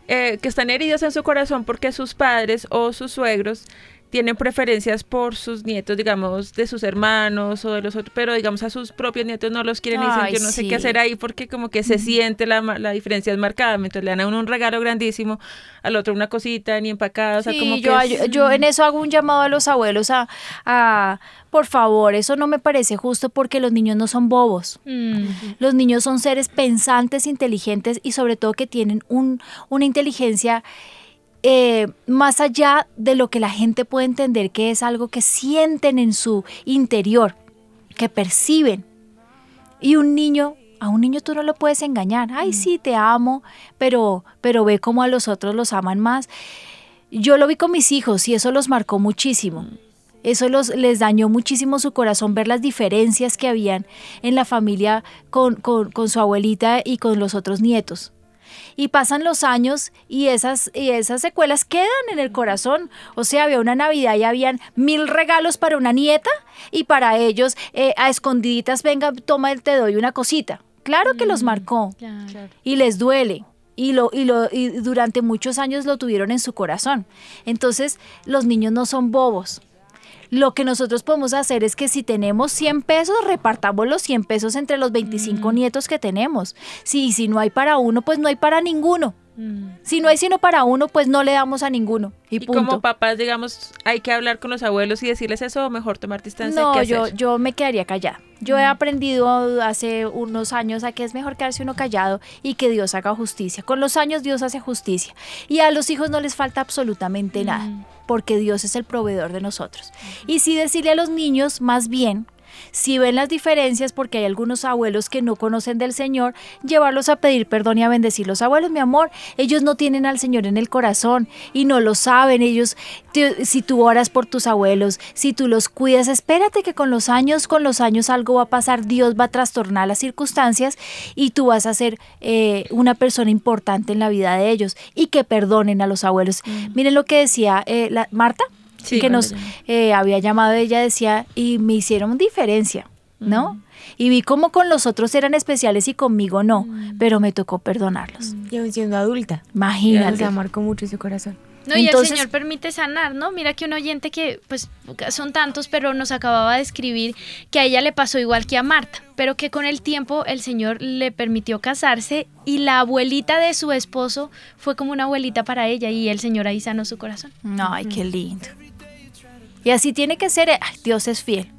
eh, que están heridos en su corazón porque sus padres o sus suegros tienen preferencias por sus nietos, digamos, de sus hermanos o de los otros, pero digamos a sus propios nietos no los quieren y dicen, Ay, yo no sé qué hacer ahí porque como que se siente la, la diferencia es marcada, mientras le dan a uno un regalo grandísimo, al otro una cosita ni empacada, o sea, Sí, como que yo, yo en eso hago un llamado a los abuelos a, a, por favor, eso no me parece justo porque los niños no son bobos. Mm. Los niños son seres pensantes, inteligentes y sobre todo que tienen un, una inteligencia eh, más allá de lo que la gente puede entender, que es algo que sienten en su interior, que perciben. Y un niño, a un niño tú no lo puedes engañar. Ay, sí, te amo, pero, pero ve cómo a los otros los aman más. Yo lo vi con mis hijos y eso los marcó muchísimo. Eso los, les dañó muchísimo su corazón ver las diferencias que habían en la familia con, con- con su abuelita y con los otros nietos. Y pasan los años y esas, y esas secuelas quedan en el corazón. O sea, había una Navidad y habían mil regalos para una nieta y para ellos eh, a escondiditas, venga, toma, te doy una cosita. Claro que los marcó y les duele. Y, lo, y, lo, y durante muchos años lo tuvieron en su corazón. Entonces, los niños no son bobos. Lo que nosotros podemos hacer es que si tenemos 100 pesos, repartamos los 100 pesos entre los 25 nietos que tenemos. Si, si no hay para uno, pues no hay para ninguno. Si no hay sino para uno, pues no le damos a ninguno. Y, como papás, digamos, hay que hablar con los abuelos y decirles eso o mejor tomar distancia. No, ¿qué yo, hacer? yo me quedaría callada. Yo he aprendido hace unos años a que es mejor quedarse uno callado y que Dios haga justicia. Con los años Dios hace justicia. Y a los hijos no les falta absolutamente nada, porque Dios es el proveedor de nosotros. Y sí decirle a los niños, más bien, si ven las diferencias, porque hay algunos abuelos que no conocen del Señor, llevarlos a pedir perdón y a bendecir. Los abuelos, mi amor, ellos no tienen al Señor en el corazón y no lo saben. Ellos, si tú oras por tus abuelos, si tú los cuidas, espérate que con los años, con los años algo va a pasar, Dios va a trastornar las circunstancias y tú vas a ser eh, una persona importante en la vida de ellos y que perdonen a los abuelos. Miren lo que decía eh, la, Marta. Sí, que nos eh, había llamado ella decía y me hicieron diferencia, ¿no? Y vi como con los otros eran especiales y conmigo no, pero me tocó perdonarlos. Y aún siendo adulta. Imagínate. Sea, marcó mucho su corazón. No, y Entonces- el Señor permite sanar, ¿no? Mira que un oyente que, pues, son tantos, pero nos acababa de escribir que a ella le pasó igual que a Marta, pero que con el tiempo el Señor le permitió casarse y la abuelita de su esposo fue como una abuelita para ella y el Señor ahí sanó su corazón. Ay, qué lindo. Y así tiene que ser. Ay, Dios es fiel.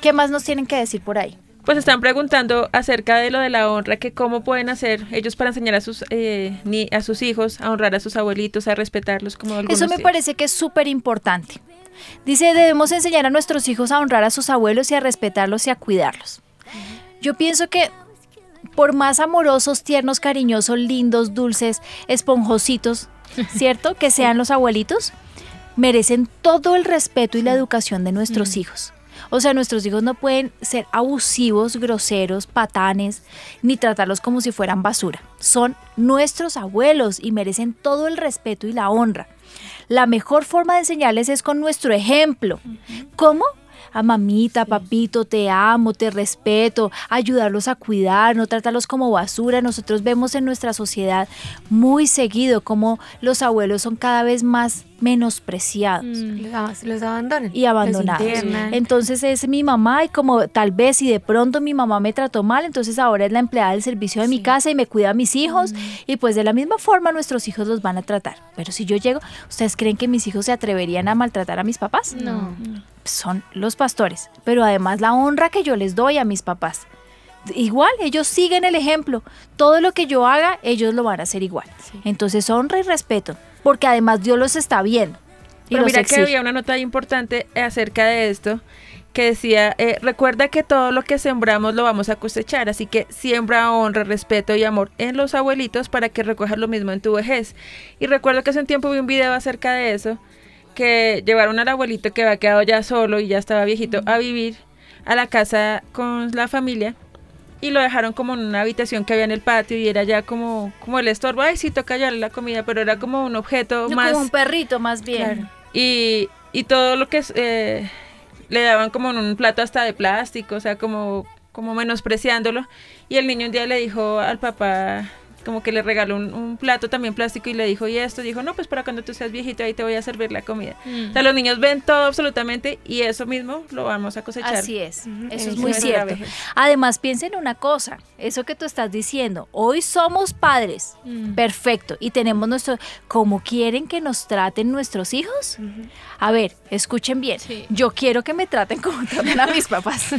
¿Qué más nos tienen que decir por ahí? Pues están preguntando acerca de lo de la honra, que cómo pueden hacer ellos para enseñar a sus eh, ni a sus hijos a honrar a sus abuelitos, a respetarlos como Eso me parece que es súper importante. Dice, debemos enseñar a nuestros hijos a honrar a sus abuelos y a respetarlos y a cuidarlos. Yo pienso que por más amorosos, tiernos, cariñosos, lindos, dulces, esponjositos, ¿cierto? Que sean los abuelitos, merecen todo el respeto y la educación de nuestros hijos. O sea, nuestros hijos no pueden ser abusivos, groseros, patanes, ni tratarlos como si fueran basura. Son nuestros abuelos y merecen todo el respeto y la honra. La mejor forma de enseñarles es con nuestro ejemplo. ¿Cómo? A mamita, papito, te amo, te respeto, ayudarlos a cuidar, no tratarlos como basura. Nosotros vemos en nuestra sociedad muy seguido como los abuelos son cada vez más menospreciados Los, ab- los abandonan. y abandonados. Los. Entonces es mi mamá y como tal vez si de pronto mi mamá me trató mal, entonces ahora es la empleada del servicio de mi casa y me cuida a mis hijos y pues de la misma forma nuestros hijos los van a tratar. Pero si yo llego, ¿ustedes creen que mis hijos se atreverían a maltratar a mis papás? No. Son los pastores, pero además la honra que yo les doy a mis papás. Igual, ellos siguen el ejemplo. Todo lo que yo haga, ellos lo van a hacer igual. Entonces, honra y respeto, porque además Dios los está viendo. Y Pero mira que exige. había una nota importante acerca de esto que decía, eh, recuerda que todo lo que sembramos lo vamos a cosechar, así que siembra honra, respeto y amor en los abuelitos para que recojas lo mismo en tu vejez. Y recuerdo que hace un tiempo vi un video acerca de eso, que llevaron al abuelito que había quedado ya solo y ya estaba viejito a vivir a la casa con la familia y lo dejaron como en una habitación que había en el patio y era ya como, como el estorbo, ay sí toca llevarle la comida, pero era como un objeto No, más... como un perrito más bien. Y, y todo lo que eh, le daban como en un plato hasta de plástico, o sea, como, como menospreciándolo. Y el niño un día le dijo al papá, como que le regaló un, un plato también plástico y le dijo, ¿y esto? Dijo, no, pues para cuando tú seas viejito ahí te voy a servir la comida. Mm. O sea, los niños ven todo absolutamente y eso mismo lo vamos a cosechar. Así es, eso es muy cierto. Además, piensen una cosa, eso que tú estás diciendo, hoy somos padres, perfecto, y tenemos nuestro, ¿cómo quieren que nos traten nuestros hijos? A ver, escuchen bien, yo quiero que me traten como tratan a mis papás,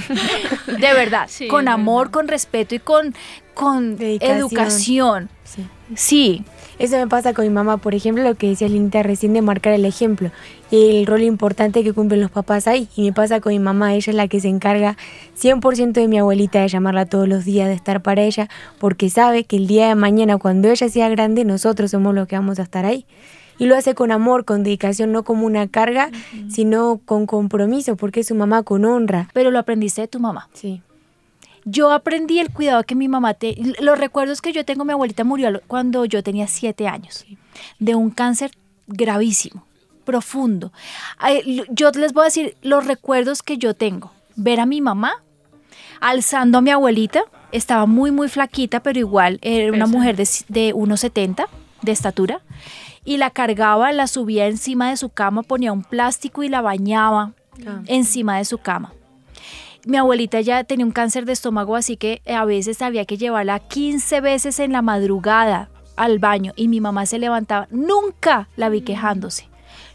de verdad, Sí, con amor, con respeto y con, con Dedicación. educación. Sí. Sí. Eso me pasa con mi mamá, por ejemplo, lo que decía Linda recién de marcar el ejemplo y el rol importante que cumplen los papás ahí. Y me pasa con mi mamá, ella es la que se encarga 100% de mi abuelita, de llamarla todos los días, de estar para ella, porque sabe que el día de mañana, cuando ella sea grande, nosotros somos los que vamos a estar ahí. Y lo hace con amor, con dedicación, no como una carga, sino con compromiso, porque es su mamá con honra. Pero lo aprendiste de tu mamá. Sí. Yo aprendí el cuidado que mi mamá te... Los recuerdos que yo tengo, mi abuelita murió cuando yo tenía siete años, de un cáncer gravísimo, profundo. Yo les voy a decir los recuerdos que yo tengo. Ver a mi mamá alzando a mi abuelita, estaba muy, muy flaquita, pero igual era una mujer de, de 1,70 de estatura, y la cargaba, la subía encima de su cama, ponía un plástico y la bañaba Ah. encima de su cama. Mi abuelita ya tenía un cáncer de estómago, así que a veces había que llevarla 15 veces en la madrugada al baño y mi mamá se levantaba. Nunca la vi quejándose.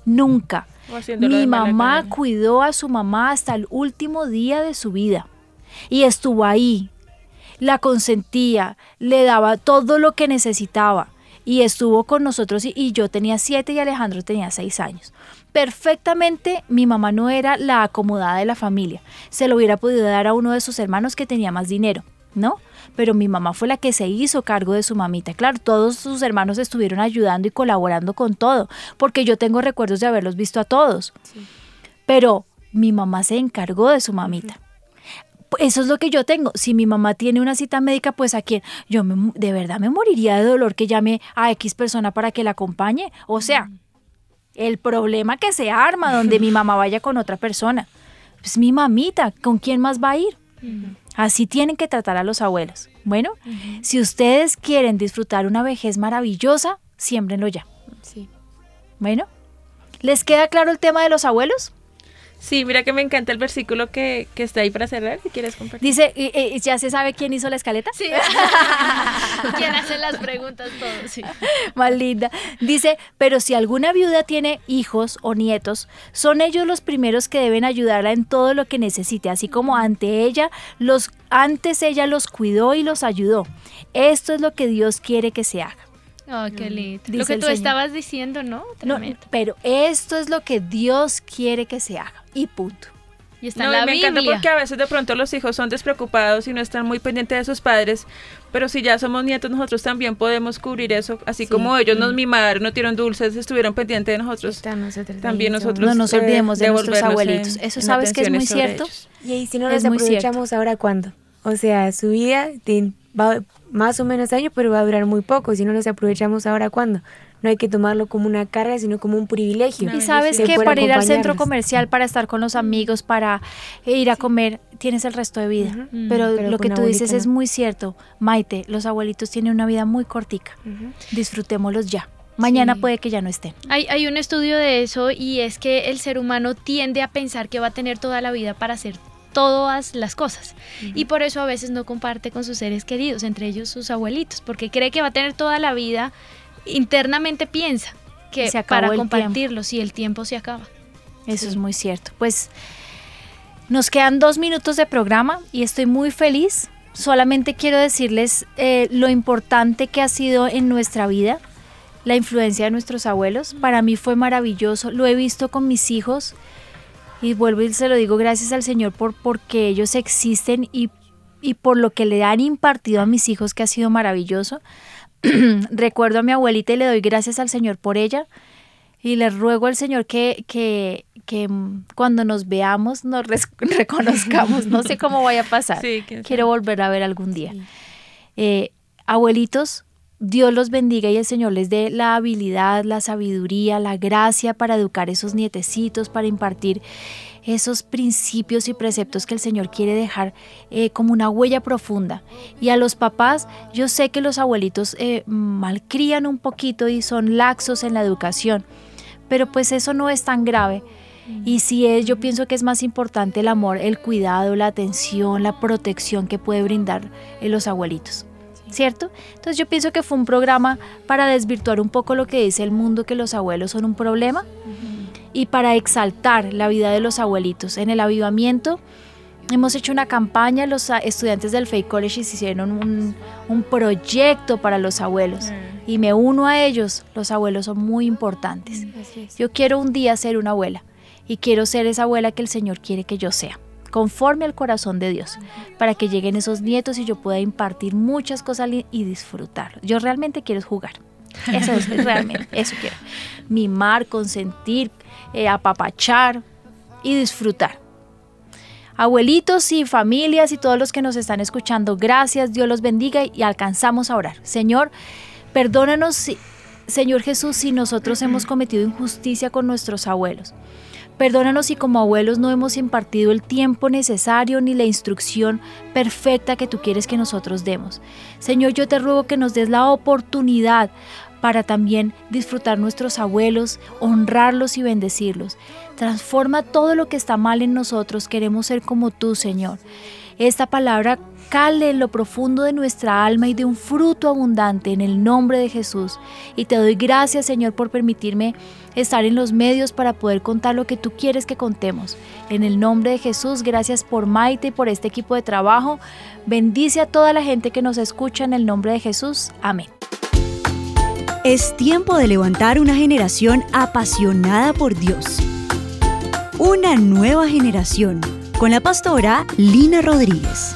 Nunca. Mi mamá cuidó a su mamá hasta el último día de su vida y estuvo ahí. La consentía, le daba todo lo que necesitaba y estuvo con nosotros y, y yo tenía siete y Alejandro tenía seis años. Perfectamente mi mamá no era la acomodada de la familia, se lo hubiera podido dar a uno de sus hermanos que tenía más dinero, ¿no? Pero mi mamá fue la que se hizo cargo de su mamita. Claro, todos sus hermanos estuvieron ayudando y colaborando con todo, porque yo tengo recuerdos de haberlos visto a todos. Pero mi mamá se encargó de su mamita. Eso es lo que yo tengo. Si mi mamá tiene una cita médica, pues a quién, yo me de verdad me moriría de dolor que llame a X persona para que la acompañe. O sea, el problema que se arma donde mi mamá vaya con otra persona. Pues mi mamita, ¿con quién más va a ir? Así tienen que tratar a los abuelos. Bueno, si ustedes quieren disfrutar una vejez maravillosa, siémbrenlo ya. Sí. Bueno, ¿les queda claro el tema de los abuelos? Sí, mira que me encanta el versículo que, que está ahí para cerrar, si quieres compartir. Dice, eh, eh, ¿ya se sabe quién hizo la escaleta? Sí. ¿Quién hace las preguntas? Todo, sí. Más linda. Dice, pero si alguna viuda tiene hijos o nietos, son ellos los primeros que deben ayudarla en todo lo que necesite, así como ante ella los antes ella los cuidó y los ayudó. Esto es lo que Dios quiere que se haga. Oh, qué lindo. Dice lo que tú Señor. estabas diciendo, ¿no? No, pero esto es lo que Dios quiere que se haga. Y punto. Y está No, en la me Biblia. encanta porque a veces de pronto los hijos son despreocupados y no están muy pendientes de sus padres, pero si ya somos nietos nosotros también podemos cubrir eso, así como ellos nos mimaron, nos dieron dulces, estuvieron pendientes de nosotros, también nosotros No nos eh, olvidemos de nuestros abuelitos. en- Eso en sabes que es muy cierto. ellos. Y ahí si no cierto. aprovechamos ahora cuándo. O sea, su vida te- va más o menos años, pero va a durar muy poco. Si no los aprovechamos ahora cuándo. No hay que tomarlo como una carga, sino como un privilegio. Y sabes que para ir al centro comercial, para estar con los amigos, para ir a comer, tienes el resto de vida. Mm, Pero, pero lo que tú dices es muy cierto. Maite, los abuelitos tienen una vida muy cortica. Disfrutémoslos ya. Mañana Sí. puede que ya no estén. Hay, hay un estudio de eso y es que el ser humano tiende a pensar que va a tener toda la vida para hacer todas las cosas y por eso a veces no comparte con sus seres queridos, entre ellos sus abuelitos, porque cree que va a tener toda la vida, internamente piensa que Se para compartirlo, si el tiempo se acaba. Eso es muy cierto. Pues nos quedan dos minutos de programa y estoy muy feliz. Solamente quiero decirles eh, lo importante que ha sido en nuestra vida la influencia de nuestros abuelos. Para mí fue maravilloso. Lo he visto con mis hijos y vuelvo y se lo digo gracias al Señor por porque ellos existen y, y por lo que le han impartido a mis hijos que ha sido maravilloso. Recuerdo a mi abuelita y le doy gracias al Señor por ella. Y le ruego al Señor que, que, que cuando nos veamos nos reconozcamos. No sé cómo vaya a pasar. Sí. Quiero volver a ver algún día. Eh, abuelitos, Dios los bendiga y el Señor les dé la habilidad, la sabiduría, la gracia para educar esos nietecitos, para impartir esos principios y preceptos que el Señor quiere dejar eh, como una huella profunda. Y a los papás, yo sé que los abuelitos eh, malcrían un poquito y son laxos en la educación, pero pues eso no es tan grave. Y si es, yo pienso que es más importante el amor, el cuidado, la atención, la protección que puede brindar eh, los abuelitos. ¿Cierto? Entonces yo pienso que fue un programa para desvirtuar un poco lo que dice el mundo que los abuelos son un problema y para exaltar la vida de los abuelitos. En el avivamiento hemos hecho una campaña, los estudiantes del Fake College hicieron un, un proyecto para los abuelos y me uno a ellos, los abuelos son muy importantes. Yo quiero un día ser una abuela y quiero ser esa abuela que el Señor quiere que yo sea, conforme al corazón de Dios, para que lleguen esos nietos y yo pueda impartir muchas cosas y y disfrutar. Yo realmente quiero jugar. Eso es realmente, eso quiero. Mimar, consentir, eh, apapachar y disfrutar. Abuelitos y familias y todos los que nos están escuchando, gracias, Dios los bendiga y alcanzamos a orar. Señor, perdónanos, Señor Jesús, si nosotros hemos cometido injusticia con nuestros abuelos. Perdónanos si como abuelos no hemos impartido el tiempo necesario ni la instrucción perfecta que tú quieres que nosotros demos. Señor, yo te ruego que nos des la oportunidad para también disfrutar nuestros abuelos, honrarlos y bendecirlos. Transforma todo lo que está mal en nosotros. Queremos ser como tú, Señor. Esta palabra cale en lo profundo de nuestra alma y de un fruto abundante en el nombre de Jesús. Y te doy gracias, Señor, por permitirme estar en los medios para poder contar lo que tú quieres que contemos. En el nombre de Jesús, gracias por Maite y por este equipo de trabajo. Bendice a toda la gente que nos escucha en el nombre de Jesús. Amén. Es tiempo de levantar una generación apasionada por Dios. Una nueva generación con la pastora Lina Rodríguez.